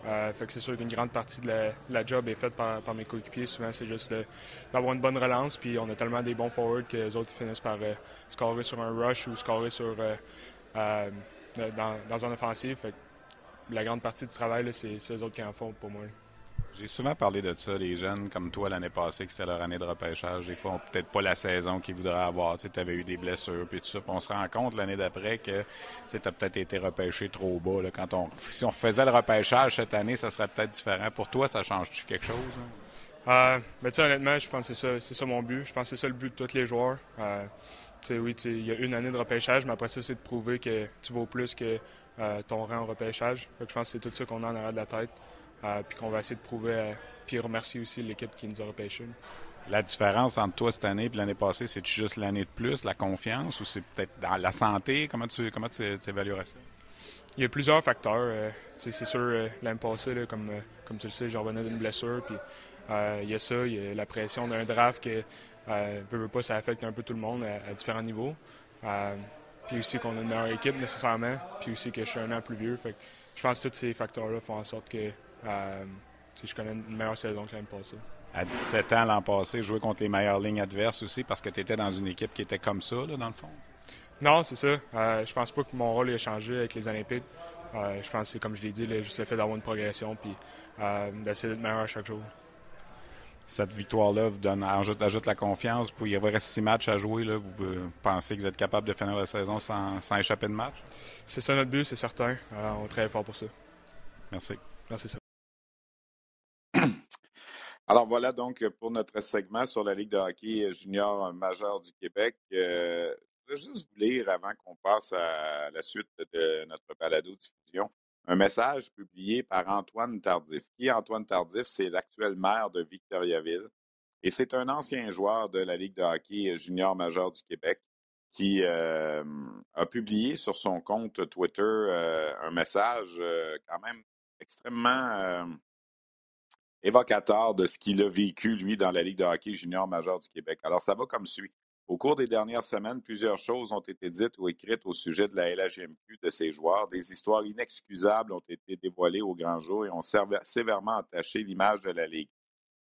Euh, fait c'est sûr qu'une grande partie de la, job est faite par, mes coéquipiers. Souvent, c'est juste d'avoir une bonne relance. Puis on a tellement des bons forwards que les autres finissent par scorer sur un rush ou scorer sur, dans, dans un offensive. Fait que la grande partie du travail, c'est eux autres qui en font pour moi. J'ai souvent parlé de ça, les jeunes comme toi l'année passée, que c'était leur année de repêchage. Des fois, peut-être pas la saison qu'ils voudraient avoir. Tu avais eu des blessures, puis tout ça. on se rend compte l'année d'après que tu as peut-être été repêché trop bas. Quand on, si on faisait le repêchage cette année, ça serait peut-être différent. Pour toi, ça change-tu quelque chose? Hein? Euh, ben, honnêtement, je pense que c'est ça, c'est ça mon but. Je pense que c'est ça le but de tous les joueurs. Euh, oui, il y a une année de repêchage, mais après ça, c'est de prouver que tu vaux plus que euh, ton rang au repêchage. je pense que c'est tout ça qu'on a en arrière de la tête. Euh, puis qu'on va essayer de prouver. Euh, puis remercier aussi l'équipe qui nous a repêchés. La différence entre toi cette année et l'année passée, c'est juste l'année de plus, la confiance, ou c'est peut-être dans la santé? Comment tu, comment tu, évaluerais ça? Il y a plusieurs facteurs. Euh, c'est sûr, l'année passée, comme, comme tu le sais, j'en revenais d'une blessure. Puis il y a ça, il y a la pression d'un draft que, veut, pas, ça affecte un peu tout le monde à, différents niveaux. puis aussi qu'on a une meilleure équipe nécessairement. Puis aussi que je suis un an plus vieux. Fait je pense que tous ces facteurs-là font en sorte que si je connais une meilleure saison que l'année passée. À 17 ans l'an passé, jouer contre les meilleures lignes adverses aussi parce que tu étais dans une équipe qui était comme ça, dans le fond? Non, c'est ça. Euh, je pense pas que mon rôle ait changé avec les Olympiques. Euh, je pense que c'est, comme je l'ai dit, juste le fait d'avoir une progression puis euh, d'essayer d'être meilleur chaque jour. Cette victoire-là vous donne, ajoute, ajoute, la confiance. Puis il y reste six matchs à jouer. Là. Vous pensez que vous êtes capable de finir la saison sans, sans échapper de match? C'est ça notre but, c'est certain. on travaille fort pour ça. Merci. Merci, ça. Alors voilà donc pour notre segment sur la Ligue de hockey junior majeur du Québec. Euh, je voudrais juste vous lire avant qu'on passe à la suite de notre balado-diffusion un message publié par Antoine Tardif. Qui Antoine Tardif? C'est l'actuel maire de Victoriaville et c'est un ancien joueur de la Ligue de hockey junior majeur du Québec qui euh, a publié sur son compte Twitter euh, un message quand même extrêmement évocateur de ce qu'il a vécu, lui, dans la Ligue de hockey junior majeur du Québec. Alors, ça va comme suit. Au cours des dernières semaines, plusieurs choses ont été dites ou écrites au sujet de la LHMQ de ses joueurs. Des histoires inexcusables ont été dévoilées au grand jour et ont sévèrement entaché l'image de la Ligue.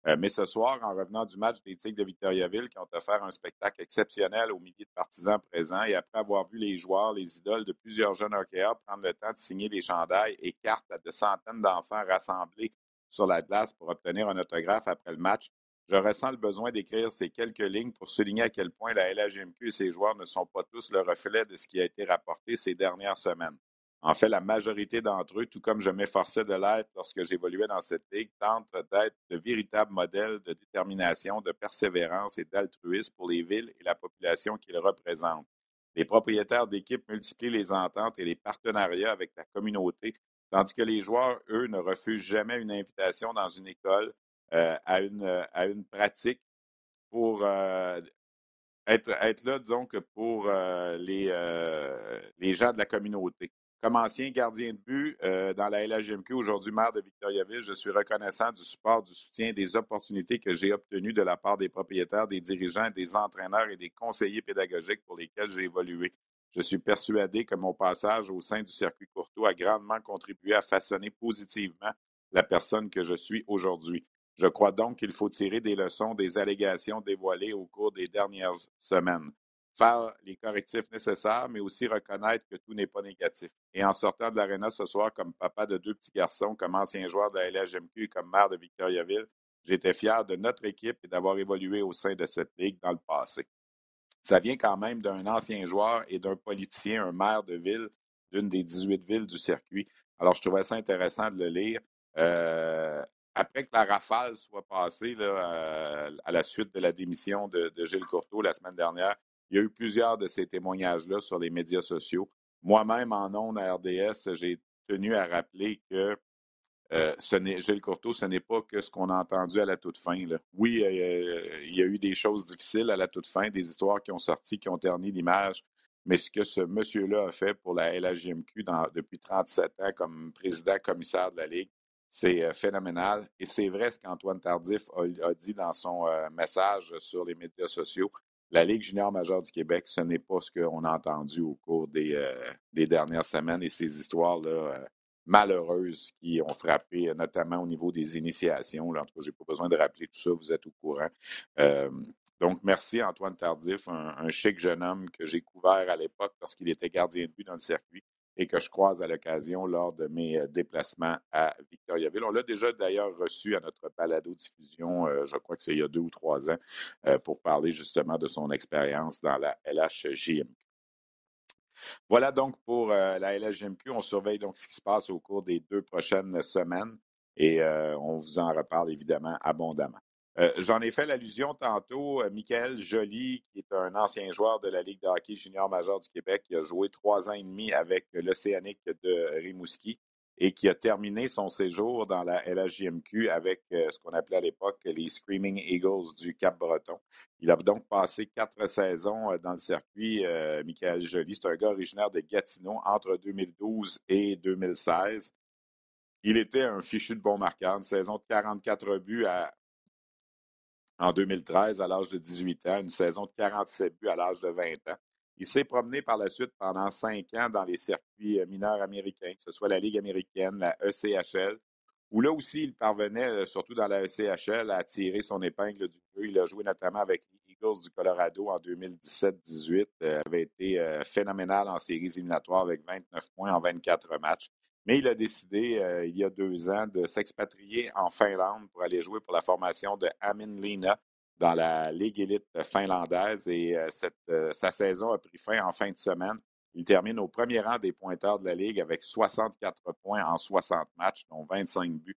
Euh, mais ce soir, en revenant du match des Tigres de Victoriaville, qui ont offert un spectacle exceptionnel aux milliers de partisans présents, et après avoir vu les joueurs, les idoles de plusieurs jeunes hockeyeurs prendre le temps de signer les chandails et cartes à de centaines d'enfants rassemblés sur la glace pour obtenir un autographe après le match, je ressens le besoin d'écrire ces quelques lignes pour souligner à quel point la LHMQ et ses joueurs ne sont pas tous le reflet de ce qui a été rapporté ces dernières semaines. En fait, la majorité d'entre eux, tout comme je m'efforçais de l'être lorsque j'évoluais dans cette ligue, tentent d'être de véritables modèles de détermination, de persévérance et d'altruisme pour les villes et la population qu'ils représentent. Les propriétaires d'équipes multiplient les ententes et les partenariats avec la communauté Tandis que les joueurs, eux, ne refusent jamais une invitation dans une école euh, à, une, à une pratique pour euh, être, être là, donc, pour euh, les, les gens de la communauté. Comme ancien gardien de but dans la LHMQ, aujourd'hui maire de Victoriaville, je suis reconnaissant du support, du soutien, des opportunités que j'ai obtenues de la part des propriétaires, des dirigeants, des entraîneurs et des conseillers pédagogiques pour lesquels j'ai évolué. Je suis persuadé que mon passage au sein du circuit Courtois a grandement contribué à façonner positivement la personne que je suis aujourd'hui. Je crois donc qu'il faut tirer des leçons des allégations dévoilées au cours des dernières semaines, faire les correctifs nécessaires, mais aussi reconnaître que tout n'est pas négatif. Et en sortant de l'aréna ce soir comme papa de deux petits garçons, comme ancien joueur de la LHMQ comme maire de Victoriaville, j'étais fier de notre équipe et d'avoir évolué au sein de cette ligue dans le passé ça vient quand même d'un ancien joueur et d'un politicien, un maire de ville d'une des 18 villes du circuit. Alors, je trouvais ça intéressant de le lire. Euh, après que la rafale soit passée euh, à la suite de la démission de, Gilles Courteau la semaine dernière, il y a eu plusieurs de ces témoignages-là sur les médias sociaux. Moi-même, en ondes à RDS, j'ai tenu à rappeler que euh, ce Gilles Courteau, ce n'est pas que ce qu'on a entendu à la toute fin. Oui, euh, il y a eu des choses difficiles à la toute fin, des histoires qui ont sorti, qui ont terni l'image, mais ce que ce monsieur-là a fait pour la LHJMQ depuis 37 ans comme président commissaire de la Ligue, c'est euh, phénoménal. Et c'est vrai ce qu'Antoine Tardif a, dit dans son message sur les médias sociaux. la Ligue junior majeure du Québec, ce n'est pas ce qu'on a entendu au cours des dernières semaines et ces histoires-là malheureuses qui ont frappé, notamment au niveau des initiations. Là. En tout cas, je n'ai pas besoin de rappeler tout ça, vous êtes au courant. donc, merci Antoine Tardif, un, un chic jeune homme que j'ai couvert à l'époque lorsqu'il était gardien de but dans le circuit et que je croise à l'occasion lors de mes euh, déplacements à Victoriaville. On l'a déjà d'ailleurs reçu à notre balado-diffusion, euh, je crois que c'est il y a deux ou trois ans, euh, pour parler justement de son expérience dans la LHJMQ. Voilà donc pour la LHJMQ. On surveille donc ce qui se passe au cours des deux prochaines semaines et on vous en reparle évidemment abondamment. Euh, j'en ai fait l'allusion tantôt. Euh, Michael Joly, qui est un ancien joueur de la Ligue de hockey junior majeur du Québec, qui a joué trois ans et demi avec l'Océanique de Rimouski et qui a terminé son séjour dans la LHJMQ avec euh, ce qu'on appelait à l'époque les Screaming Eagles du Cap-Breton. Il a donc passé quatre saisons dans le circuit. Michael Joly, c'est un gars originaire de Gatineau entre 2012 et 2016. Il était un fichu de bon marqueur, une saison de 44 buts en 2013 à l'âge de 18 ans, une saison de 47 buts à l'âge de 20 ans. Il s'est promené par la suite pendant cinq ans dans les circuits euh, mineurs américains, que ce soit la Ligue américaine, la ECHL, où là aussi il parvenait, euh, surtout dans la ECHL, à tirer son épingle du jeu. Il a joué notamment avec les Eagles du Colorado en 2017-18, euh, avait été phénoménal en séries éliminatoires avec 29 points en 24 matchs. Mais il a décidé, il y a deux ans, de s'expatrier en Finlande pour aller jouer pour la formation de Amin Lina dans la Ligue élite finlandaise. Et euh, cette, euh, sa saison a pris fin en fin de semaine. Il termine au premier rang des pointeurs de la Ligue avec 64 points en 60 matchs, dont 25 buts.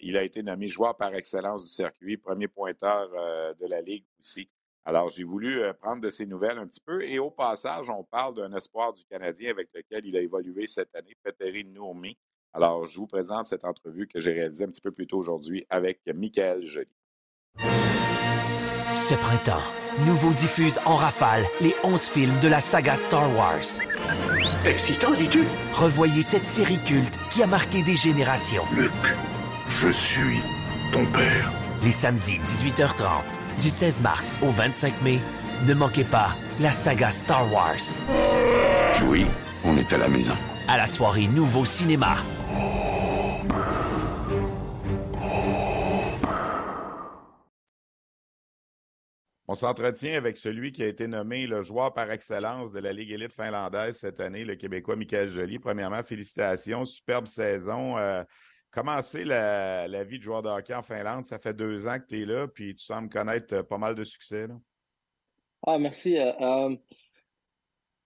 il a été nommé joueur par excellence du circuit, premier pointeur de la Ligue aussi. Alors, j'ai voulu euh, prendre de ses nouvelles un petit peu. Et au passage, on parle d'un espoir du Canadien avec lequel il a évolué cette année, Petteri Nourmi. Alors, je vous présente cette entrevue que j'ai réalisée un petit peu plus tôt aujourd'hui avec Michael Joly. Ce printemps, Nouveau diffuse en rafale les 11 films de la saga Star Wars. Excitant, dis-tu? Revoyez cette série culte qui a marqué des générations. Luc, je suis ton père. Les samedis 18h30 du 16 mars au 25 mai, ne manquez pas la saga Star Wars. Oui, on est à la maison. À la soirée Nouveau Cinéma. On s'entretient avec celui qui a été nommé le joueur par excellence de la Ligue élite finlandaise cette année, le Québécois Michael Joly. Premièrement, félicitations, superbe saison. Euh, Comment c'est la, vie de joueur de hockey en Finlande? Ça fait deux ans que tu es là, puis tu sembles connaître euh, pas mal de succès. Ah, merci. Euh,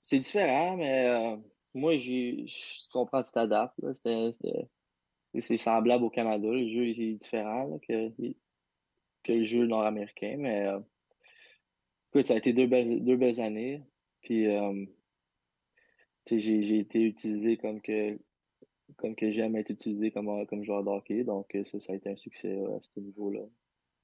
c'est différent, mais moi, je comprends que tu t'adaptes. C'est semblable au Canada. Le jeu est différent que, que le jeu nord-américain, mais écoute, ça a été deux belles, deux belles années. Puis, j'ai été utilisé comme que comme que j'aime être utilisé comme, euh, comme joueur de hockey. Donc, euh, ça, ça a été un succès euh, à ce niveau-là.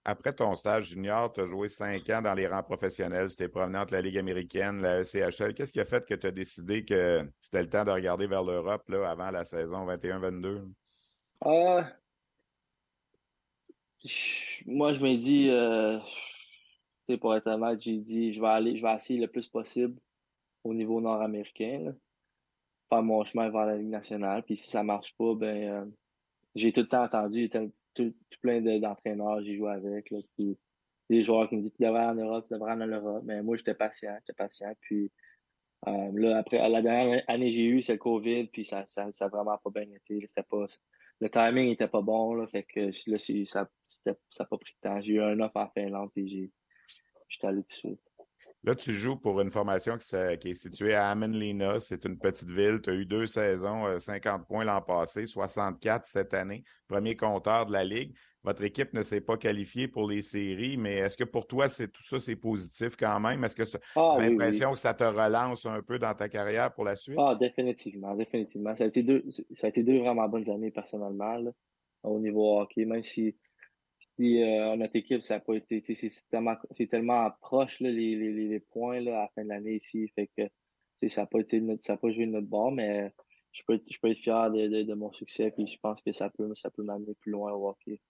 Après ton stage junior, tu as joué cinq ans dans les rangs professionnels. Tu t'es promené entre la Ligue américaine, la ECHL. Qu'est-ce qui a fait que tu as décidé que c'était le temps de regarder vers l'Europe avant la saison 21-22? Ah, moi, je me dis, euh, pour être honnête, j'ai dit, je vais aller, je vais essayer le plus possible au niveau nord-américain faire mon chemin vers la Ligue nationale. Puis si ça marche pas, ben euh, j'ai tout le temps entendu, tout, tout plein d'entraîneurs, j'ai joué avec. Là, puis des joueurs qui me disent Tu devrais aller en Europe, tu devrais aller en Europe. Mais moi, j'étais patient, j'étais patient. Puis euh, là, après, la dernière année j'ai eu, c'est le COVID, puis ça, ça, vraiment pas bien été. Pas, le timing était pas bon, là, fait que là, ça n'a pas pris de temps. J'ai eu un offre en Finlande, puis j'étais allé tout de suite. Là, tu joues pour une formation qui, est située à Amenlina. C'est une petite ville. Tu as eu deux saisons, 50 euh, points l'an passé, 64 cette année. Premier compteur de la Ligue. Votre équipe ne s'est pas qualifiée pour les séries, mais est-ce que pour toi, c'est tout ça, c'est positif quand même? Est-ce que tu as ah, l'impression que ça te relance un peu dans ta carrière pour la suite? Ah, définitivement, définitivement. Ça a été deux, ça a été deux vraiment bonnes années personnellement au niveau hockey, même si si euh, notre équipe, ça n'a pas été. C'est tellement, tellement proche là, les, les, les, points là, à la fin de l'année ici. Fait que ça n'a pas été ça a pas joué de notre bord, mais je peux, je peux être fier de, de, mon succès. Puis je pense que ça peut, ça peut m'amener plus loin au hockey.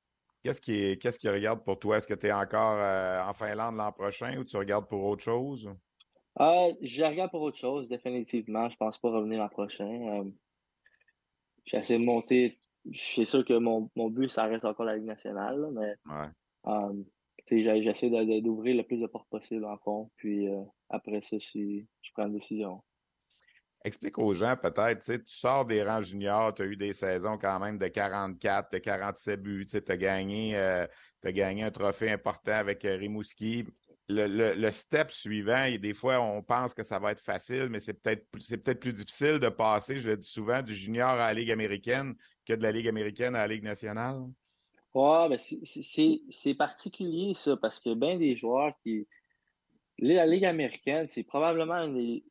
Qu'est-ce qui, qu'est-ce qui regarde pour toi? Est-ce que tu es encore en Finlande l'an prochain ou tu regardes pour autre chose? je regarde pour autre chose, définitivement. Je pense pas revenir l'an prochain. j'ai essayé de monter. C'est sûr que mon, mon, but, ça reste encore la Ligue nationale, mais j'essaie d'ouvrir le plus de portes possible en compte. Puis après ça, je, je prends une décision. Explique aux gens peut-être, tu sors des rangs juniors, tu as eu des saisons quand même de 44, de 47 buts, tu as gagné, euh, gagné un trophée important avec euh, Rimouski. Le, step suivant, des fois, on pense que ça va être facile, mais c'est peut-être c'est peut-être plus difficile de passer, je le dis souvent, du junior à la Ligue américaine que de la Ligue américaine à la Ligue nationale? Oui, mais c'est particulier ça, parce que bien des joueurs qui. La Ligue américaine, c'est probablement des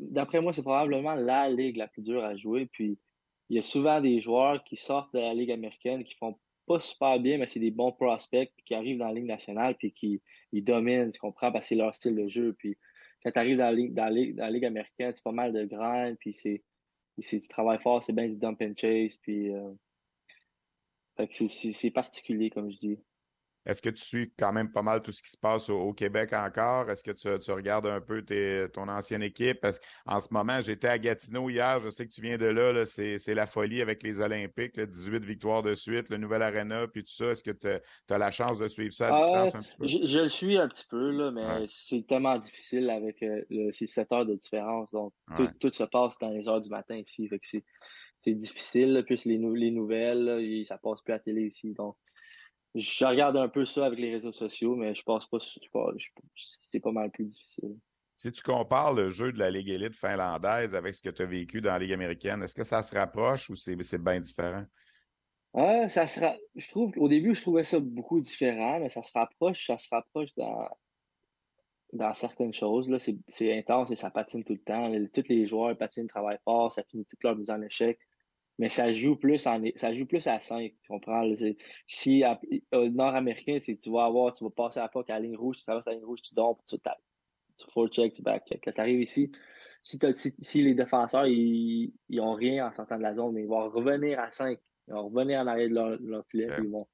d'après moi, c'est probablement la ligue la plus dure à jouer. Puis il y a souvent des joueurs qui sortent de la ligue américaine qui font pas super bien, mais c'est des bons prospects qui arrivent dans la ligue nationale puis qui ils dominent, tu comprends, parce que c'est leur style de jeu. Puis quand tu arrives dans la ligue, dans la ligue, américaine, c'est pas mal de grind, puis c'est du travail fort, c'est bien du dump and chase, puis euh, c'est particulier, comme je dis. Est-ce que tu suis quand même pas mal tout ce qui se passe au, Québec encore? Est-ce que tu, regardes un peu ton ancienne équipe? Parce qu'en ce moment, j'étais à Gatineau hier, je sais que tu viens de là, c'est la folie avec les Olympiques, 18 victoires de suite, le nouvel Arena, puis tout ça. Est-ce que tu as, la chance de suivre ça à ah, distance un petit peu? Je, le suis un petit peu, là, mais c'est tellement difficile avec euh, ces 7 heures de différence. Donc, tout, se passe dans les heures du matin ici. c'est difficile, plus les, les nouvelles, ça passe plus à la télé ici. Donc, je regarde un peu ça avec les réseaux sociaux, mais je pense pas, c'est pas mal plus difficile. Si tu compares le jeu de la Ligue élite finlandaise avec ce que tu as vécu dans la Ligue américaine, est-ce que ça se rapproche ou c'est bien différent? Ah, ça sera. Je trouve qu'au début, je trouvais ça beaucoup différent, mais ça se rapproche, ça se rapproche dans, dans certaines choses. C'est intense et ça patine tout le temps. Tous les joueurs patinent, travaillent fort, ça finit toute leur mise en échec mais ça joue plus en, ça joue plus à 5, tu comprends? si au nord-américain, c'est tu vas avoir, tu vas passer à la POC à la ligne rouge, tu traverses la ligne rouge, tu dors, tu, tu full check, tu back check. Quand tu arrives ici, si, si, les défenseurs, ils, ils ont rien en sortant de la zone, mais ils vont revenir à 5. Ils vont revenir en arrière de leur, leur filet, puis ils vont,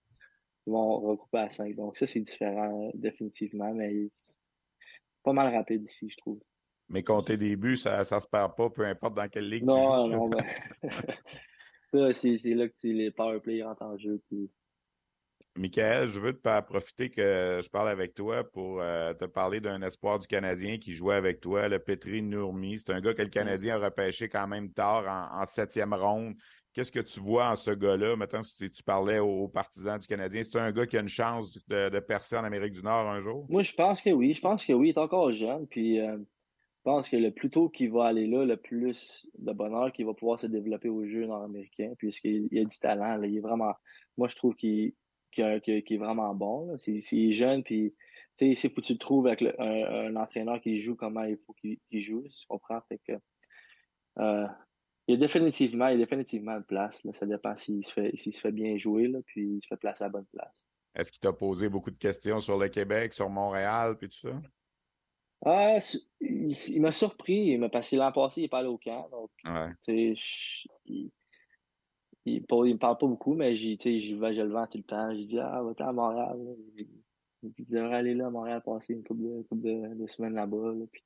ils vont recouper à 5. Donc ça, c'est différent, définitivement, mais c'est pas mal rapide ici, je trouve. Mais compter des buts, ça ne se perd pas, peu importe dans quelle ligue non, tu joues. Non, Ça, c'est là que les power play rentrent en jeu. Michael, je veux te profiter que je parle avec toi pour euh, te parler d'un espoir du Canadien qui jouait avec toi, le Petri Nourmi. C'est un gars que le Canadien a repêché quand même tard en, septième ronde. Qu'est-ce que tu vois en ce gars-là? Maintenant, si tu parlais aux, partisans du Canadien, c'est un gars qui a une chance de, percer en Amérique du Nord un jour? Moi, je pense que oui. Je pense que oui. Il est encore jeune. Puis, euh, pense que le plus tôt qu'il va aller là, le plus de bonheur qu'il va pouvoir se développer au jeu nord-américain, puisqu'il a du talent. il est vraiment. Moi, je trouve qu'il est vraiment bon. S'il est jeune, puis il faut que tu le trouves avec un, entraîneur qui joue comment il faut qu'il joue, tu comprends? Fait que, euh, il y a définitivement, il a définitivement une place. Ça dépend s'il se, fait, se fait bien jouer, là, puis il se fait placer à la bonne place. Est-ce qu'il t'a posé beaucoup de questions sur le Québec, sur Montréal, puis tout ça? Ah, il, m'a surpris, mais parce que l'an passé, il n'est pas allé au camp. Donc, il, il, me parle pas beaucoup, mais j'y, vais, je le vends tout le temps. Je dis, ah, va-t'en à Montréal. Il dit, devrais aller là à Montréal passer une couple de, semaines là-bas. puis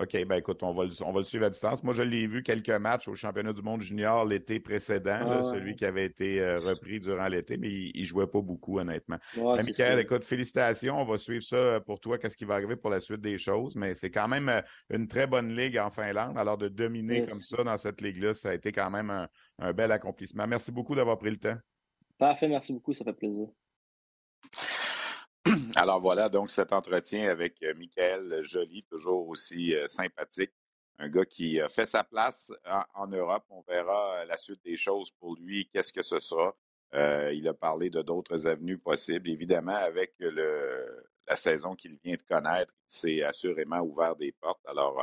OK, ben écoute, on va, le, on va le suivre à distance. Moi, je l'ai vu quelques matchs au championnat du monde junior l'été précédent, ah, celui qui avait été euh, repris durant l'été, mais il ne jouait pas beaucoup, honnêtement. Ouais, Michael, écoute, félicitations. On va suivre ça pour toi, qu'est-ce qui va arriver pour la suite des choses, mais c'est quand même euh, une très bonne ligue en Finlande. Alors, de dominer comme ça dans cette ligue-là, ça a été quand même un, un bel accomplissement. Merci beaucoup d'avoir pris le temps. Parfait, merci beaucoup, ça fait plaisir. Alors voilà donc cet entretien avec euh, Michael Joly, toujours aussi euh, sympathique. Un gars qui fait sa place en, Europe. On verra euh, la suite des choses pour lui, qu'est-ce que ce sera. il a parlé de d'autres avenues possibles. Évidemment, avec la saison qu'il vient de connaître, c'est assurément ouvert des portes. Alors,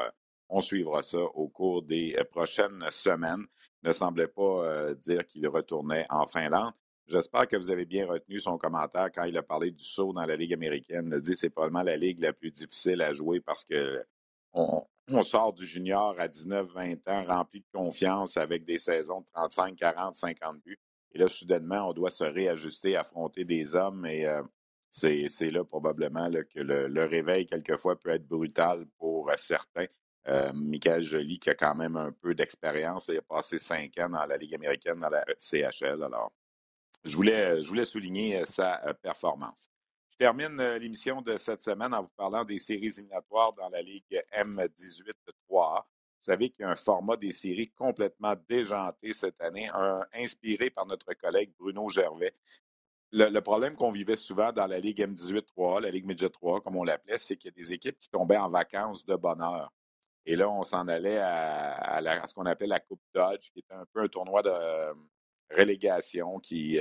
on suivra ça au cours des prochaines semaines. Il ne semblait pas dire qu'il retournait en Finlande. J'espère que vous avez bien retenu son commentaire quand il a parlé du saut dans la Ligue américaine. Il a dit que c'est probablement la ligue la plus difficile à jouer parce que on, sort du junior à 19-20 ans rempli de confiance avec des saisons de 35, 40, 50 buts. Et là, soudainement, on doit se réajuster, affronter des hommes et euh, c'est là probablement que le, réveil, quelquefois, peut être brutal pour certains. Euh, Michael Joly, qui a quand même un peu d'expérience, il a passé cinq ans dans la Ligue américaine, dans la CHL. Alors, je voulais, je voulais souligner sa performance. Je termine l'émission de cette semaine en vous parlant des séries éliminatoires dans la Ligue M18 3A. Vous savez qu'il y a un format des séries complètement déjanté cette année, inspiré par notre collègue Bruno Gervais. Le, problème qu'on vivait souvent dans la Ligue M18-3, la Ligue Midget 3, comme on l'appelait, c'est qu'il y a des équipes qui tombaient en vacances de bonheur. Et là, on s'en allait à, ce qu'on appelait la Coupe Dodge, qui était un peu un tournoi de euh, relégation qui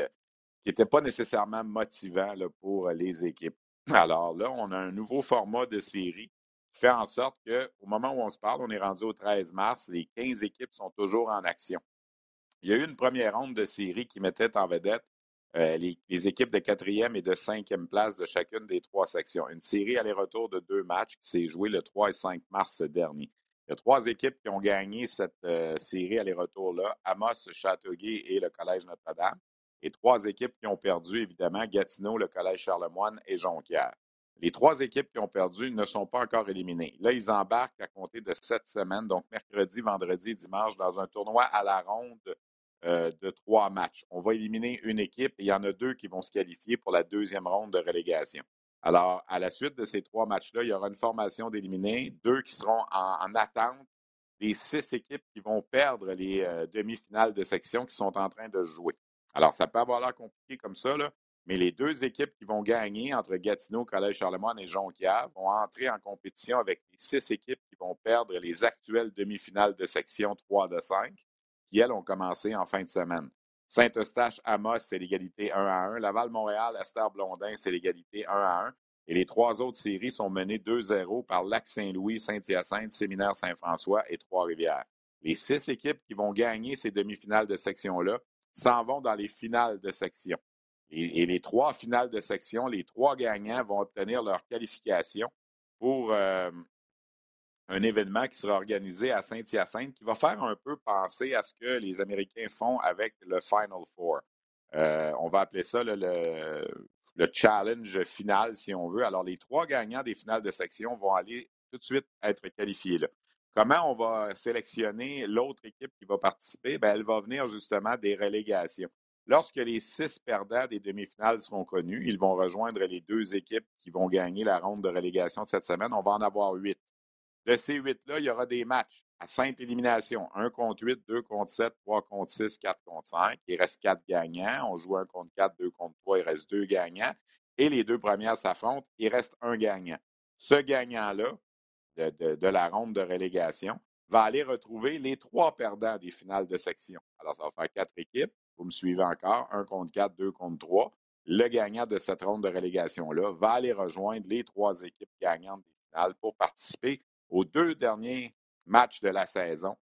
n'était euh, pas nécessairement motivant pour les équipes. Alors là, on a un nouveau format de série fait en sorte qu'au moment où on se parle, on est rendu au 13 mars, les 15 équipes sont toujours en action. Il y a eu une première ronde de série qui mettait en vedette euh, les, équipes de quatrième et de cinquième place de chacune des trois sections. Une série aller-retour de deux matchs qui s'est jouée le 3 et 5 mars dernier. Il y a trois équipes qui ont gagné cette euh, série aller-retour-là, Amos, Châteauguay et le Collège Notre-Dame. Et trois équipes qui ont perdu, évidemment, Gatineau, le Collège Charlemagne et Jonquière. Les trois équipes qui ont perdu ne sont pas encore éliminées. Là, ils embarquent à compter de sept semaines, donc mercredi, vendredi dimanche, dans un tournoi à la ronde euh, de trois matchs. On va éliminer une équipe et il y en a deux qui vont se qualifier pour la deuxième ronde de relégation. Alors, à la suite de ces trois matchs-là, il y aura une formation d'éliminés, deux qui seront en, attente des six équipes qui vont perdre les euh, demi-finales de section qui sont en train de jouer. Alors, ça peut avoir l'air compliqué comme ça, mais les deux équipes qui vont gagner entre Gatineau, Collège Charlemagne et Jonquière vont entrer en compétition avec les six équipes qui vont perdre les actuelles demi-finales de section 3 de 5, qui, elles, ont commencé en fin de semaine. Saint-Eustache, Amos, c'est l'égalité 1 à 1. Laval-Montréal, Astère-Blondin, c'est l'égalité 1 à 1. Et les trois autres séries sont menées 2-0 par Lac-Saint-Louis, Saint-Hyacinthe, Séminaire-Saint-François et Trois-Rivières. Les six équipes qui vont gagner ces demi-finales de section-là s'en vont dans les finales de section. Et, les trois finales de section, les trois gagnants vont obtenir leur qualification pour euh, un événement qui sera organisé à Saint-Hyacinthe qui va faire un peu penser à ce que les Américains font avec le Final Four. Euh, on va appeler ça le, le, challenge final, si on veut. Alors, les trois gagnants des finales de section vont aller tout de suite être qualifiés. Comment on va sélectionner l'autre équipe qui va participer? Bien, elle va venir justement des relégations. Lorsque les six perdants des demi-finales seront connus, ils vont rejoindre les deux équipes qui vont gagner la ronde de relégation de cette semaine. On va en avoir huit. De ces huit-là, il y aura des matchs à simple élimination. Un contre huit, deux contre sept, trois contre six, quatre contre cinq. Il reste quatre gagnants. On joue un contre quatre, deux contre trois. Il reste deux gagnants. Et les deux premières s'affrontent. Il reste un gagnant. Ce gagnant-là, de, la ronde de relégation, va aller retrouver les trois perdants des finales de section. Alors, ça va faire quatre équipes. Vous me suivez encore, un contre quatre, deux contre trois. Le gagnant de cette ronde de relégation-là va aller rejoindre les trois équipes gagnantes des finales pour participer aux deux derniers matchs de la saison.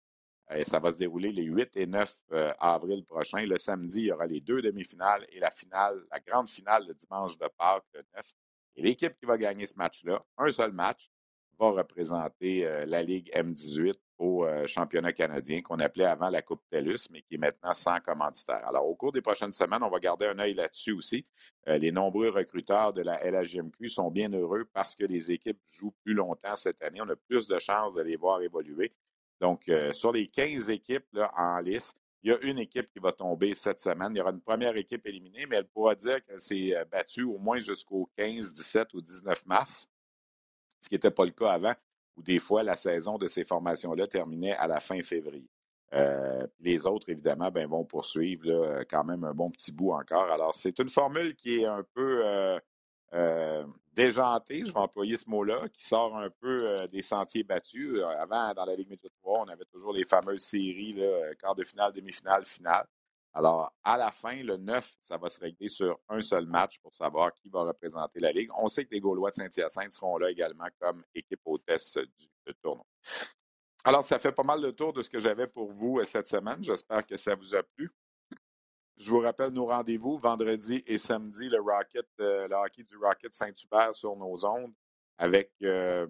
Et ça va se dérouler les 8 et 9 euh, avril prochain. Le samedi, il y aura les deux demi-finales et la finale, la grande finale le dimanche de Pâques, le 9. Et l'équipe qui va gagner ce match-là, un seul match, va représenter euh, la Ligue M18 au euh, championnat canadien qu'on appelait avant la Coupe TELUS, mais qui est maintenant sans commanditaire. Alors, au cours des prochaines semaines, on va garder un œil là-dessus aussi. Euh, les nombreux recruteurs de la LHMQ sont bien heureux parce que les équipes jouent plus longtemps cette année. On a plus de chances de les voir évoluer. Donc, sur les 15 équipes en liste, il y a une équipe qui va tomber cette semaine. Il y aura une première équipe éliminée, mais elle pourra dire qu'elle s'est battue au moins jusqu'au 15, 17 ou 19 mars ce qui n'était pas le cas avant, où des fois la saison de ces formations-là terminait à la fin février. Euh, les autres, évidemment, ben, vont poursuivre quand même un bon petit bout encore. Alors, c'est une formule qui est un peu euh, euh, déjantée, je vais employer ce mot-là, qui sort un peu des sentiers battus. Avant, dans la Ligue 3, on avait toujours les fameuses séries, là, quart de finale, demi-finale, finale. Alors, à la fin, le 9, ça va se régler sur un seul match pour savoir qui va représenter la Ligue. On sait que les Gaulois de Saint-Hyacinthe seront là également comme équipe hôtesse du tournoi. Alors, ça fait pas mal de tour de ce que j'avais pour vous euh, cette semaine. J'espère que ça vous a plu. Je vous rappelle nos rendez-vous vendredi et samedi, le Rocket, euh, le hockey du Rocket Saint-Hubert sur nos ondes avec euh,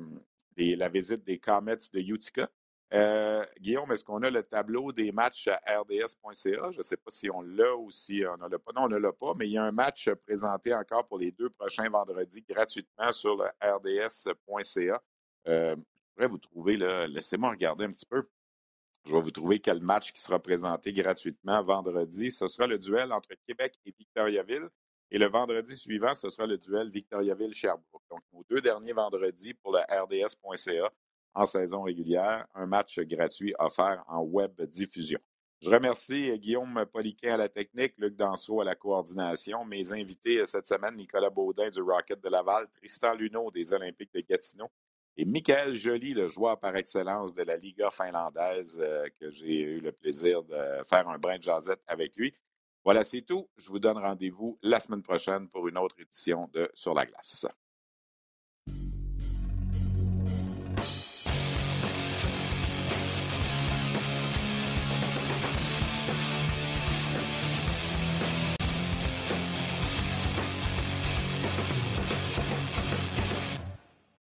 la visite des Comets de Utica. Euh, Guillaume, est-ce qu'on a le tableau des matchs à rds.ca? Je ne sais pas si on l'a ou si on ne l'a pas. Non, on ne l'a pas, mais il y a un match présenté encore pour les deux prochains vendredis gratuitement sur le rds.ca. Euh, je pourrais vous trouver, laissez-moi regarder un petit peu. Je vais vous trouver quel match qui sera présenté gratuitement vendredi. Ce sera le duel entre Québec et Victoriaville. Et le vendredi suivant, ce sera le duel Victoriaville-Sherbrooke. Donc, nos deux derniers vendredis pour le rds.ca en saison régulière, un match gratuit offert en web diffusion. Je remercie Guillaume Poliquin à la technique, Luc Dansereau à la coordination, mes invités cette semaine, Nicolas Baudin du Rocket de Laval, Tristan Luneau des Olympiques de Gatineau et Michael Joly, le joueur par excellence de la Liga finlandaise, euh, que j'ai eu le plaisir de faire un brin de jasette avec lui. Voilà, c'est tout. Je vous donne rendez-vous la semaine prochaine pour une autre édition de Sur la glace.